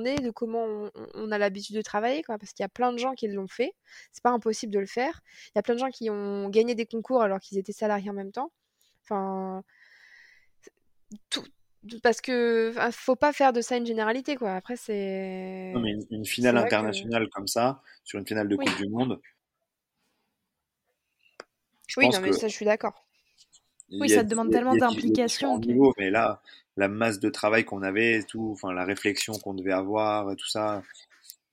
est, de comment on, a l'habitude de travailler, quoi. Parce qu'il y a plein de gens qui l'ont fait. C'est pas impossible de le faire. Il y a plein de gens qui ont gagné des concours alors qu'ils étaient salariés en même temps. Tout, parce que faut pas faire de ça une généralité quoi. Après c'est. Non mais une, finale internationale comme ça sur une finale de Coupe du Monde. oui non mais ça je suis d'accord. Oui ça te demande tellement d'implication. Mais là la masse de travail qu'on avait, tout, enfin la réflexion qu'on devait avoir, tout ça.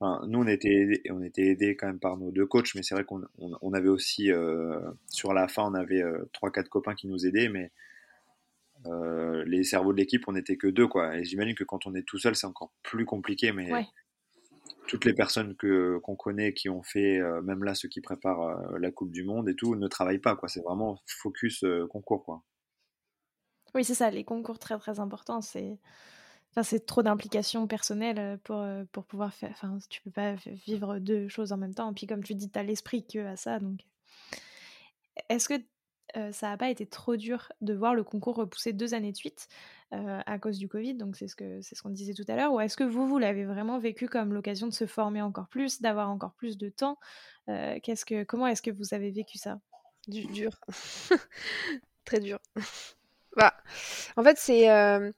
Enfin, nous on était aidés, on était aidés quand même par nos deux coachs, mais c'est vrai qu'on on, avait aussi euh, sur la fin on avait euh, trois quatre copains qui nous aidaient, mais euh, les cerveaux de l'équipe, on n'était que deux, quoi. Et j'imagine que quand on est tout seul, c'est encore plus compliqué, mais toutes les personnes que qu'on connaît, qui ont fait, euh, même là, ceux qui préparent euh, la Coupe du Monde et tout, ne travaillent pas, quoi. C'est vraiment focus concours, quoi. Oui, c'est ça. Les concours très très importants, c'est Enfin, c'est trop d'implication personnelle pour, pour pouvoir faire. Enfin, tu peux pas vivre deux choses en même temps. Et puis, comme tu dis, tu as l'esprit que à ça. Donc, est-ce que ça n'a pas été trop dur de voir le concours repousser deux années de suite à cause du Covid, donc c'est ce c'est ce qu'on disait tout à l'heure, ou est-ce que vous, vous l'avez vraiment vécu comme l'occasion de se former encore plus, d'avoir encore plus de temps que, Comment est-ce que vous avez vécu ça? Du, Dur. Très dur. bah, en fait, c'est...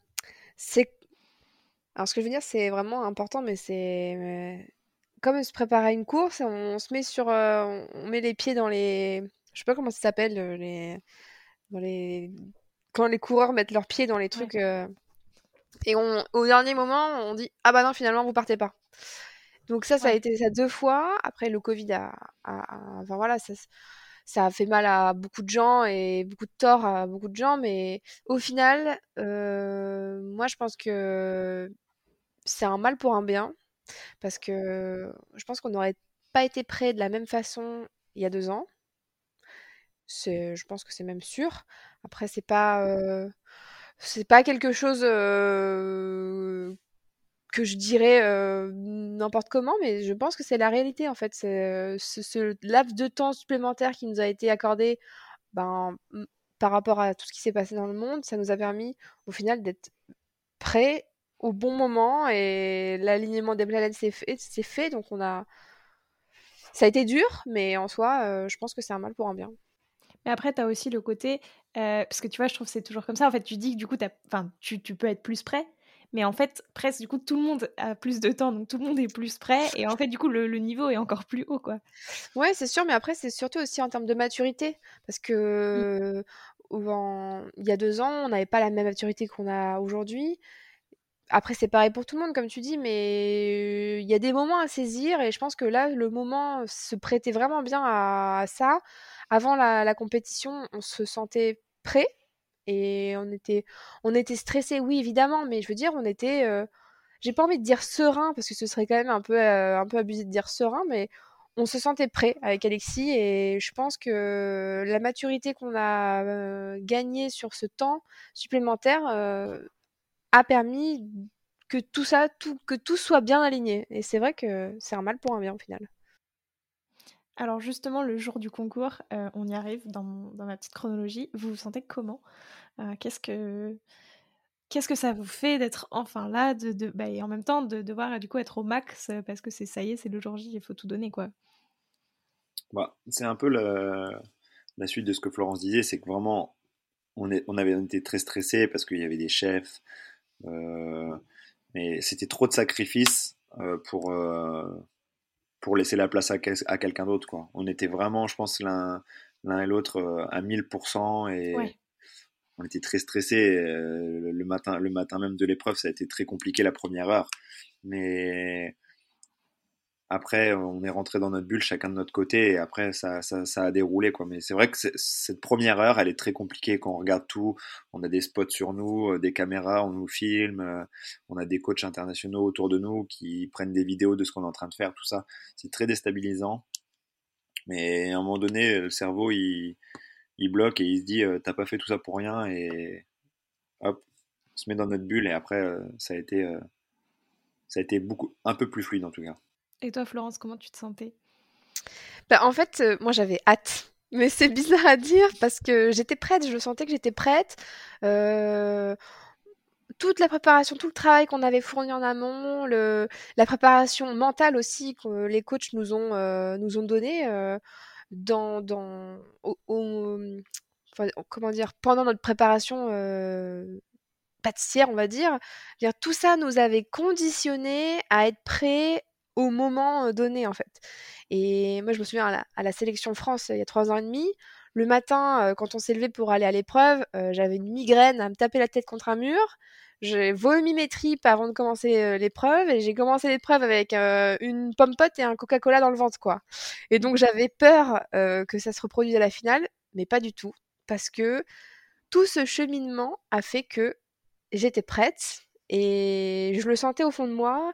c'est... Alors ce que je veux dire, c'est vraiment important, mais c'est... Comme se préparer à une course, on, se met sur... on met les pieds dans les je sais pas comment ça s'appelle, euh, les... Dans les... quand les coureurs mettent leurs pieds dans les trucs. Euh, et on, au dernier moment, on dit Ah bah non, finalement, vous partez pas. Donc ça, ça a été ça deux fois. Après, le Covid a. Enfin voilà, ça, ça, a fait mal à beaucoup de gens et beaucoup de tort à beaucoup de gens. Mais au final, euh, moi, je pense que c'est un mal pour un bien. Parce que je pense qu'on n'aurait pas été prêt de la même façon il y a deux ans je pense que c'est même sûr. Après, c'est pas, c'est pas quelque chose que je dirais n'importe comment, mais je pense que c'est la réalité en fait. Ce, laps de temps supplémentaire qui nous a été accordé, ben, par rapport à tout ce qui s'est passé dans le monde, ça nous a permis au final d'être prêts au bon moment et l'alignement des planètes s'est fait, fait, donc on a ça a été dur, mais en soi, je pense que c'est un mal pour un bien. Mais après, tu as aussi le côté, parce que tu vois, je trouve que c'est toujours comme ça. En fait, tu dis que du coup, tu, tu peux être plus prêt, mais en fait, presque, du coup, tout le monde a plus de temps, donc tout le monde est plus prêt, et en fait, du coup, le, niveau est encore plus haut, quoi. Ouais, c'est sûr, mais après, c'est surtout aussi en termes de maturité, parce que il y a deux ans, on n'avait pas la même maturité qu'on a aujourd'hui. Après, c'est pareil pour tout le monde, comme tu dis, mais il y a des moments à saisir, et je pense que là, le moment se prêtait vraiment bien à ça avant la, compétition, on se sentait prêt et on était, on était stressé, oui évidemment, mais je veux dire, on était, euh, j'ai pas envie de dire serein parce que ce serait quand même un peu, euh, un peu abusé de dire serein, mais on se sentait prêt avec Alexis et je pense que la maturité qu'on a euh, gagnée sur ce temps supplémentaire a permis que tout ça, tout, que tout soit bien aligné. Et c'est vrai que c'est un mal pour un bien au final. Alors justement, le jour du concours, euh, on y arrive dans, ma petite chronologie. Vous vous sentez comment? Euh, Qu'est-ce que qu'est-ce que ça vous fait d'être enfin là, de, bah, et en même temps de devoir du coup être au max euh, parce que c'est ça y est, c'est le jour J, il faut tout donner quoi? Bah, c'est un peu la, suite de ce que Florence disait, c'est que vraiment on, est, on avait été très stressé parce qu'il y avait des chefs, mais c'était trop de sacrifices pour pour laisser la place à, à quelqu'un d'autre. Quoi. On était vraiment, je pense, l'un, l'un et l'autre euh, à 1000% et on était très stressés. Euh, le matin, le matin même de l'épreuve, ça a été très compliqué la première heure. Mais après, on est rentré dans notre bulle, chacun de notre côté, et après, ça, a déroulé. Quoi. Mais c'est vrai que cette première heure, elle est très compliquée quand on regarde tout. On a des spots sur nous, euh, des caméras, on nous filme, euh, on a des coachs internationaux autour de nous qui prennent des vidéos de ce qu'on est en train de faire, tout ça. C'est très déstabilisant. Mais à un moment donné, le cerveau, il, il bloque et il se dit, euh, t'as pas fait tout ça pour rien, et hop, se met dans notre bulle et après, ça a été, ça a été beaucoup, un peu plus fluide en tout cas. Et toi, Florence, comment tu te sentais? Bah, En fait, moi, j'avais hâte. Mais c'est bizarre à dire parce que j'étais prête, je sentais que j'étais prête. toute la préparation, tout le travail qu'on avait fourni en amont, la préparation mentale aussi que les coachs nous ont, nous ont donné dans, dans pendant notre préparation pâtissière, on va dire, dire, tout ça nous avait conditionné à être prêts au moment donné, en fait. Et moi, je me souviens à la, sélection France, il y a trois ans et demi, le matin, quand on s'est levé pour aller à l'épreuve, j'avais une migraine à me taper la tête contre un mur. J'ai vomi mes tripes avant de commencer l'épreuve et j'ai commencé l'épreuve avec une pomme pote et un Coca-Cola dans le ventre, quoi. Et donc j'avais peur que ça se reproduise à la finale, mais pas du tout, parce que tout ce cheminement a fait que j'étais prête et je le sentais au fond de moi.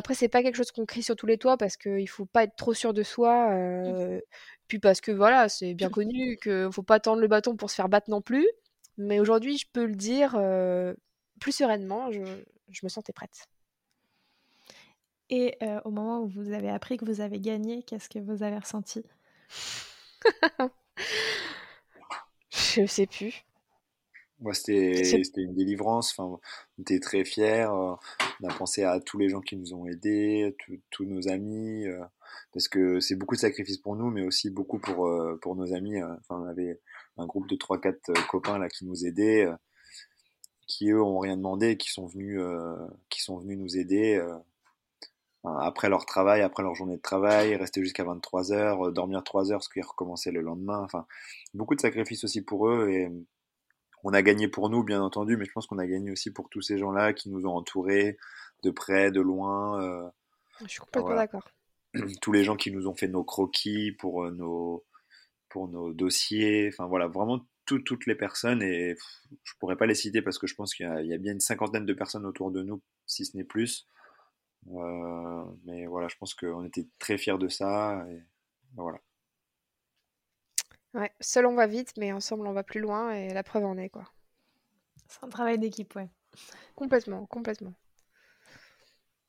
Après, c'est pas quelque chose qu'on crie sur tous les toits parce qu'il faut pas être trop sûr de soi. Euh, puis parce que voilà, c'est bien connu qu'il faut pas tendre le bâton pour se faire battre non plus. Mais aujourd'hui, je peux le dire euh, plus sereinement, je, me sentais prête. Et euh, au moment où vous avez appris que vous avez gagné, qu'est-ce que vous avez ressenti? Je sais plus. Moi, c'était une délivrance. Enfin, on était très fiers. Euh, on a pensé à tous les gens qui nous ont aidés, tous nos amis, euh, parce que c'est beaucoup de sacrifices pour nous, mais aussi beaucoup pour, euh, pour nos amis. Enfin, on avait un groupe de 3-4 copains là qui nous aidaient, qui eux ont rien demandé, qui sont venus, qui sont venus nous aider. après leur travail, après leur journée de travail, rester jusqu'à 23 heures, dormir 3 heures parce qu'ils recommençaient le lendemain. Enfin, beaucoup de sacrifices aussi pour eux et on a gagné pour nous, bien entendu, mais je pense qu'on a gagné aussi pour tous ces gens-là qui nous ont entourés, de près, de loin. Euh, je suis complètement d'accord. Tous les gens qui nous ont fait nos croquis pour euh, nos, pour nos dossiers, enfin voilà, vraiment toutes les personnes, et je pourrais pas les citer parce que je pense qu'il y, a bien une cinquantaine de personnes autour de nous, si ce n'est plus. Euh, mais voilà, je pense qu'on était très fiers de ça, et voilà. Ouais, seul on va vite, mais ensemble on va plus loin et la preuve en est quoi. C'est un travail d'équipe, ouais. Complètement, complètement.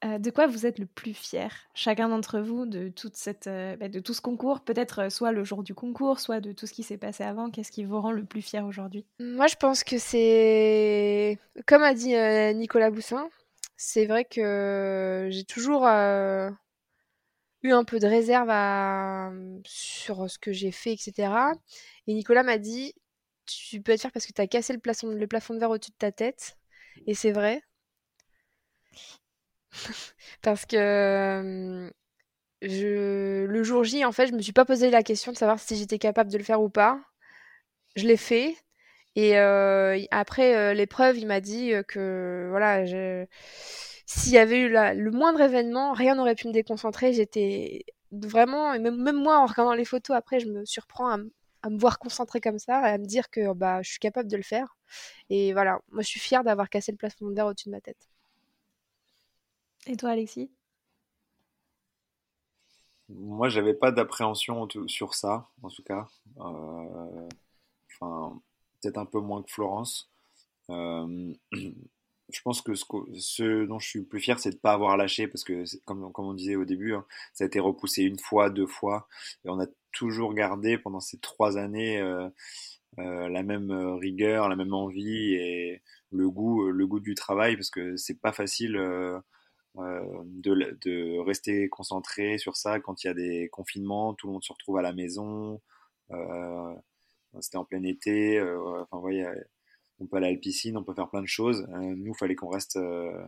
Euh, de quoi vous êtes le plus fier, chacun d'entre vous, de toute cette, euh, bah, de tout ce concours Peut-être euh, soit le jour du concours, soit de tout ce qui s'est passé avant. Qu'est-ce qui vous rend le plus fier aujourd'hui? Moi, je pense que c'est, comme a dit Nicolas Boussin, c'est vrai que j'ai toujours eu un peu de réserve sur ce que j'ai fait, etc. Et Nicolas m'a dit, tu peux être fier parce que tu as cassé le plafond, de verre au-dessus de ta tête. Et c'est vrai. parce que je, le jour J, en fait, je me suis pas posé la question de savoir si j'étais capable de le faire ou pas. Je l'ai fait. Et après l'épreuve, il m'a dit que voilà, s'il y avait eu le moindre événement, rien n'aurait pu me déconcentrer. J'étais vraiment, même, moi en regardant les photos après, je me surprends à, me voir concentrée comme ça et à me dire que bah, je suis capable de le faire. Et voilà, moi je suis fière d'avoir cassé le plafond de verre au-dessus de ma tête. Et toi, Alexis? Moi, j'avais pas d'appréhension sur ça, en tout cas. Euh, enfin, peut-être un peu moins que Florence. Euh, je pense que ce, dont je suis le plus fier, c'est de ne pas avoir lâché, parce que, comme, on disait au début, hein, ça a été repoussé une fois, deux fois, et on a toujours gardé pendant ces trois années euh, euh, la même euh, rigueur, la même envie et le goût, le goût du travail, parce que c'est pas facile de, de, rester concentré sur ça quand il y a des confinements, tout le monde se retrouve à la maison. C'était en plein été, enfin, vous voyez on peut aller à la piscine, on peut faire plein de choses. Euh, nous, il fallait qu'on reste, euh,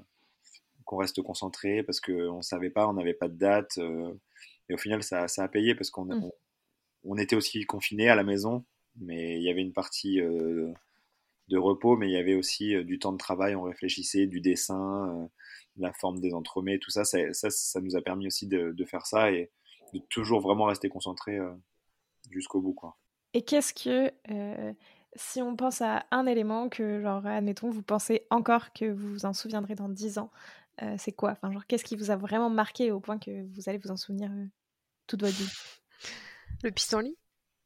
qu'on reste concentré parce qu'on ne savait pas, on n'avait pas de date. Euh, et au final, ça, a payé parce qu'on mmh. on, était aussi confinés à la maison, mais il y avait une partie de repos, mais il y avait aussi du temps de travail, on réfléchissait, du dessin, la forme des entremets, tout ça, ça, ça, nous a permis aussi de, faire ça et de toujours vraiment rester concentré jusqu'au bout. Quoi. Et qu'est-ce que si on pense à un élément que, genre, admettons, vous pensez encore que vous vous en souviendrez dans 10 ans, euh, c'est quoi? Enfin, genre, qu'est-ce qui vous a vraiment marqué au point que vous allez vous en souvenir euh, toute votre vie? Le pissenlit.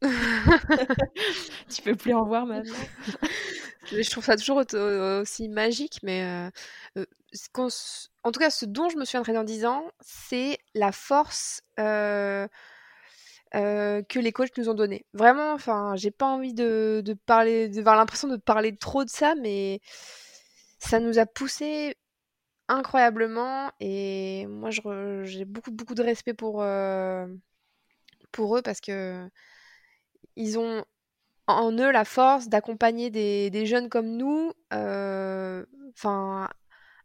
Tu peux plus en voir maintenant. Je trouve ça toujours aussi magique, mais euh, en tout cas, ce dont je me souviendrai dans 10 ans, c'est la force que les coachs nous ont donnée. Vraiment, enfin, j'ai pas envie de, parler, d'avoir l'impression de parler trop de ça, mais ça nous a poussé incroyablement et moi j'ai beaucoup beaucoup de respect pour pour eux parce que ils ont en eux la force d'accompagner des, jeunes comme nous, enfin,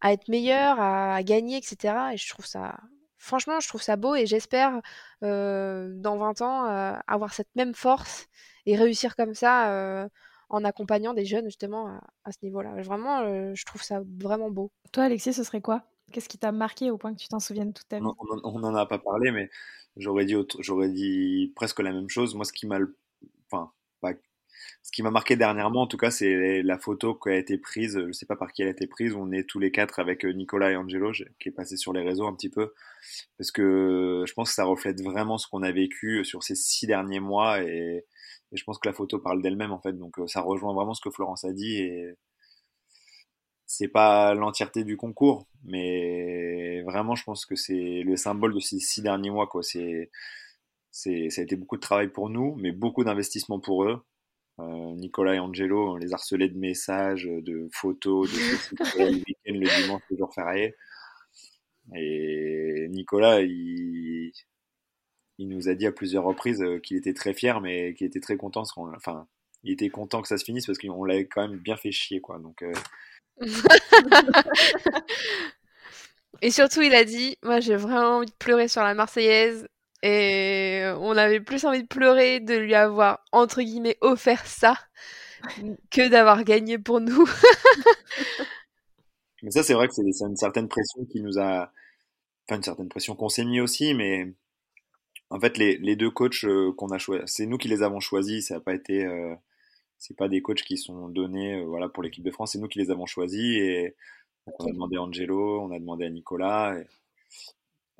à être meilleurs, à, gagner, etc. Et je trouve ça, franchement, je trouve ça beau et j'espère dans 20 ans avoir cette même force et réussir comme ça en accompagnant des jeunes justement à, ce niveau-là. Vraiment, je trouve ça vraiment beau. Toi, Alexis, ce serait quoi? Qu'est-ce qui t'a marqué au point que tu t'en souviennes toute ta vie? On n'en a pas parlé, mais j'aurais dit, j'aurais dit presque la même chose. Moi, ce qui m'a, enfin, pas... ce qui m'a marqué dernièrement, en tout cas, c'est la photo qui a été prise. Je sais pas par qui elle a été prise. On est tous les quatre avec euh, Nicolas et Angelo, qui est passé sur les réseaux un petit peu, parce que je pense que ça reflète vraiment ce qu'on a vécu sur ces six derniers mois et, je pense que la photo parle d'elle-même en fait. Donc euh, ça rejoint vraiment ce que Florence a dit et c'est pas l'entièreté du concours, mais vraiment, je pense que c'est le symbole de ces six derniers mois. Quoi. C'est, ça a été beaucoup de travail pour nous, mais beaucoup d'investissement pour eux. Euh, Nicolas et Angelo, on les harcelait de messages, de photos, de le week-end, le dimanche, le jour férié. Et Nicolas, il, il nous a dit à plusieurs reprises euh, qu'il était très fier, mais qu'il était très content. Enfin, il était content que ça se finisse parce qu'on l'avait quand même bien fait chier, quoi. Donc, euh, et surtout, il a dit Moi, j'ai vraiment envie de pleurer sur la Marseillaise. Et on avait plus envie de pleurer de lui avoir, entre guillemets, offert ça que d'avoir gagné pour nous. mais ça, c'est vrai que c'est une certaine pression qui nous a. Enfin, une certaine pression qu'on s'est mis aussi, mais en fait, les, les deux coachs euh, qu'on a choisis, c'est nous qui les avons choisis, ça n'a pas été. Euh, c'est pas des coachs qui sont donnés euh, voilà pour l'équipe de France, c'est nous qui les avons choisis et on a demandé à Angelo, on a demandé à Nicolas et,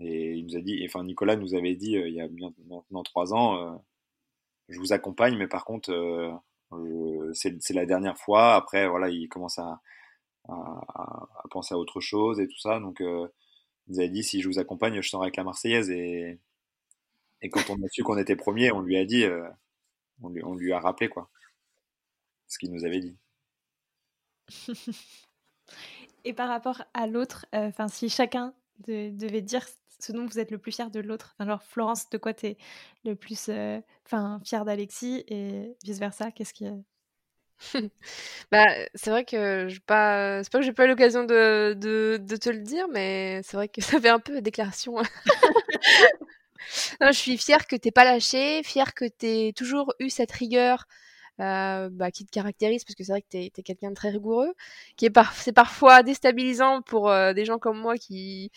il nous a dit, enfin Nicolas nous avait dit euh, il y a maintenant trois ans, euh, je vous accompagne, mais par contre c'est la dernière fois. Après voilà, il commence à, penser à autre chose et tout ça, donc il nous a dit si je vous accompagne, je serai avec la Marseillaise et et quand on a su qu'on était premier, on lui a dit, on lui, a rappelé quoi ce qu'il nous avait dit. Et par rapport à l'autre, euh, enfin si chacun devait dire ce dont vous êtes le plus fier de l'autre, alors Florence, de quoi tu es le plus euh, enfin fier d'Alexis et vice-versa, qu'est-ce qui... bah, c'est vrai que je pas, c'est pas que j'ai pas eu l'occasion de, de, de, te le dire, mais c'est vrai que ça fait un peu déclaration. je suis fière que t'aies pas lâché, fière que t'aies toujours eu cette rigueur euh, bah, qui te caractérise, parce que c'est vrai que tu es, quelqu'un de très rigoureux, qui est par c'est parfois déstabilisant pour euh, des gens comme moi qui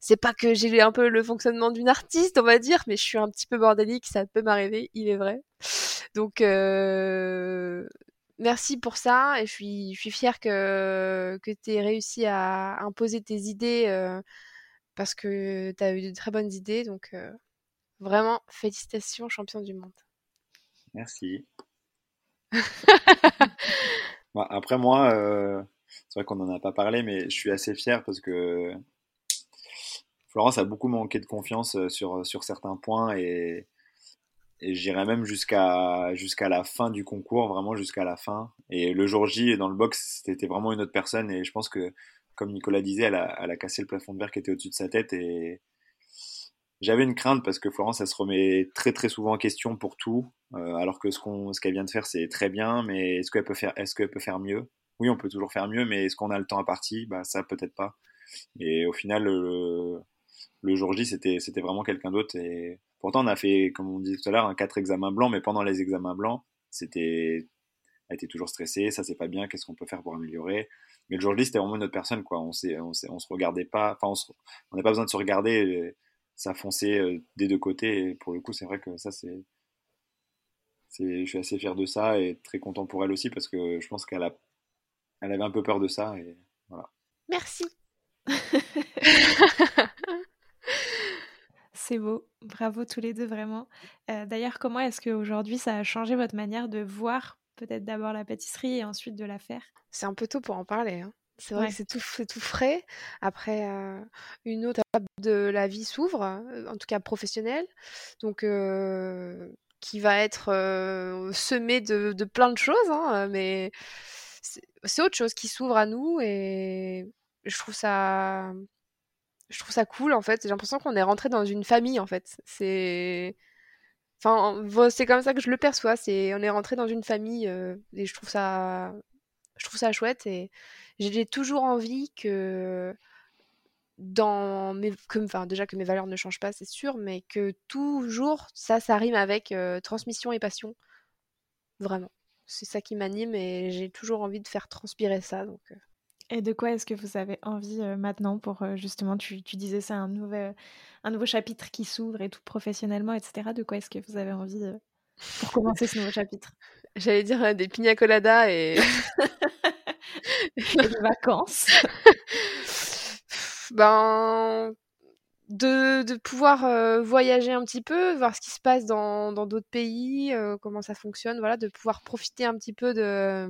c'est pas que j'ai un peu le fonctionnement d'une artiste, on va dire, mais je suis un petit peu bordélique, ça peut m'arriver, il est vrai. Donc euh, merci pour ça et je suis, je suis fière que, que tu aies réussi à imposer tes idées parce que tu as eu de très bonnes idées. Donc vraiment, félicitations, champion du monde. Merci. Bah, après, moi, euh, c'est vrai qu'on n'en a pas parlé, mais je suis assez fier parce que Florence a beaucoup manqué de confiance euh, sur, sur certains points et, et j'irais même jusqu'à jusqu'à la fin du concours, vraiment jusqu'à la fin. Et le jour J, dans le box, c'était vraiment une autre personne et je pense que, comme Nicolas disait, elle a, elle a cassé le plafond de verre qui était au-dessus de sa tête et, j'avais une crainte parce que Florence, elle se remet très très souvent en question pour tout, euh, alors que ce qu'on, ce qu'elle vient de faire, c'est très bien, mais est-ce qu'elle peut faire, est-ce qu'elle peut faire mieux? Oui, on peut toujours faire mieux, mais est-ce qu'on a le temps à partie Bah ça, peut-être pas. Et au final, le, le jour J, c'était, c'était vraiment quelqu'un d'autre. Et pourtant, on a fait, comme on disait tout à l'heure, un quatre examens blancs, mais pendant les examens blancs, c'était, elle était toujours stressée, ça c'est pas bien, qu'est-ce qu'on peut faire pour améliorer? Mais le jour J, c'était vraiment une autre personne, quoi. On on, on se regardait pas, enfin, on n'a pas besoin de se regarder ça fonçait euh, des deux côtés. Et pour le coup, c'est vrai que ça, c'est. Je suis assez fier de ça et très content pour elle aussi parce que je pense qu'elle a... elle avait un peu peur de ça. Et voilà. Merci. C'est beau, bravo tous les deux vraiment. Euh, d'ailleurs, comment est-ce qu'aujourd'hui ça a changé votre manière de voir peut-être d'abord la pâtisserie et ensuite de la faire? C'est un peu tôt pour en parler. Hein. C'est vrai que c'est tout, tout frais. Après, une autre étape de la vie s'ouvre, en tout cas professionnelle, donc qui va être semée de, de, plein de choses, hein, mais c'est autre chose qui s'ouvre à nous et je trouve ça, je trouve ça cool en fait. J'ai l'impression qu'on est rentré dans une famille en fait. C'est Enfin, c'est comme ça que je le perçois. C'est, on est rentré dans une famille et je trouve ça, je trouve ça chouette et j'ai toujours envie que dans mes enfin déjà que mes valeurs ne changent pas c'est sûr mais que toujours ça ça rime avec transmission et passion. Vraiment. C'est ça qui m'anime et j'ai toujours envie de faire transpirer ça donc et de quoi est-ce que vous avez envie maintenant pour justement tu, tu, disais c'est un nouvel un nouveau chapitre qui s'ouvre et tout professionnellement etc de quoi est-ce que vous avez envie pour commencer ce nouveau chapitre? J'allais dire des pina coladas et des vacances. ben, de, de pouvoir euh, voyager un petit peu, voir ce qui se passe dans d'autres pays, euh, comment ça fonctionne, voilà, de pouvoir profiter un petit peu de.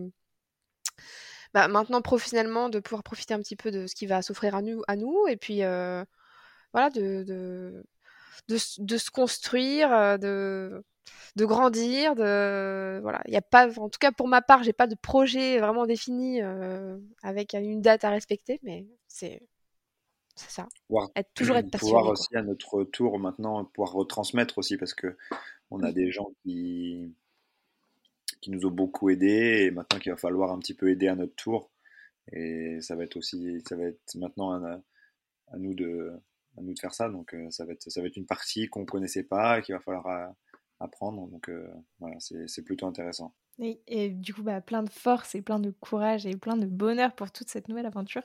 Bah, maintenant professionnellement, de pouvoir profiter un petit peu de ce qui va s'offrir à nous, à nous, et puis euh, voilà, de, de, de, de, se construire, de de grandir, de voilà, il y a pas, en tout cas pour ma part, j'ai pas de projet vraiment défini euh, avec une date à respecter, mais c'est c'est ça. être toujours être passionné. Pouvoir aussi à notre tour maintenant pouvoir retransmettre aussi parce que on a des gens qui qui nous ont beaucoup aidés et maintenant qu'il va falloir un petit peu aider à notre tour et ça va être aussi ça va être maintenant à, à nous de à nous de faire ça donc euh, ça va être ça va être une partie qu'on connaissait pas qu'il va falloir euh, apprendre. Donc euh, voilà, c'est plutôt intéressant. Et, et, du coup, bah, plein de force et plein de courage et plein de bonheur pour toute cette nouvelle aventure.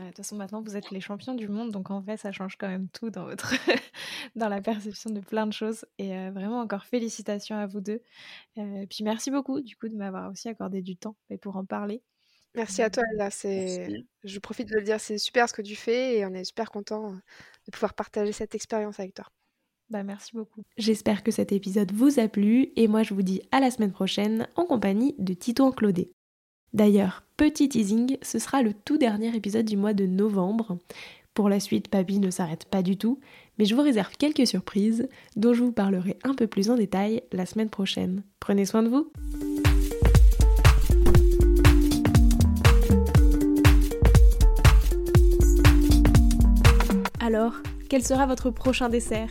Euh, de toute façon, maintenant, vous êtes les champions du monde, donc en vrai, ça change quand même tout dans votre, dans la perception de plein de choses. Et euh, vraiment, encore félicitations à vous deux. Euh, puis merci beaucoup, du coup, de m'avoir aussi accordé du temps et pour en parler. Merci à toi, Là, c'est, je profite de le dire, c'est super ce que tu fais et on est super content de pouvoir partager cette expérience avec toi. Bah merci beaucoup. J'espère que cet épisode vous a plu et moi je vous dis à la semaine prochaine en compagnie de Tito Enclodé. D'ailleurs, petit teasing, ce sera le tout dernier épisode du mois de novembre. Pour la suite, Papy ne s'arrête pas du tout, mais je vous réserve quelques surprises dont je vous parlerai un peu plus en détail la semaine prochaine. Prenez soin de vous. Alors, quel sera votre prochain dessert?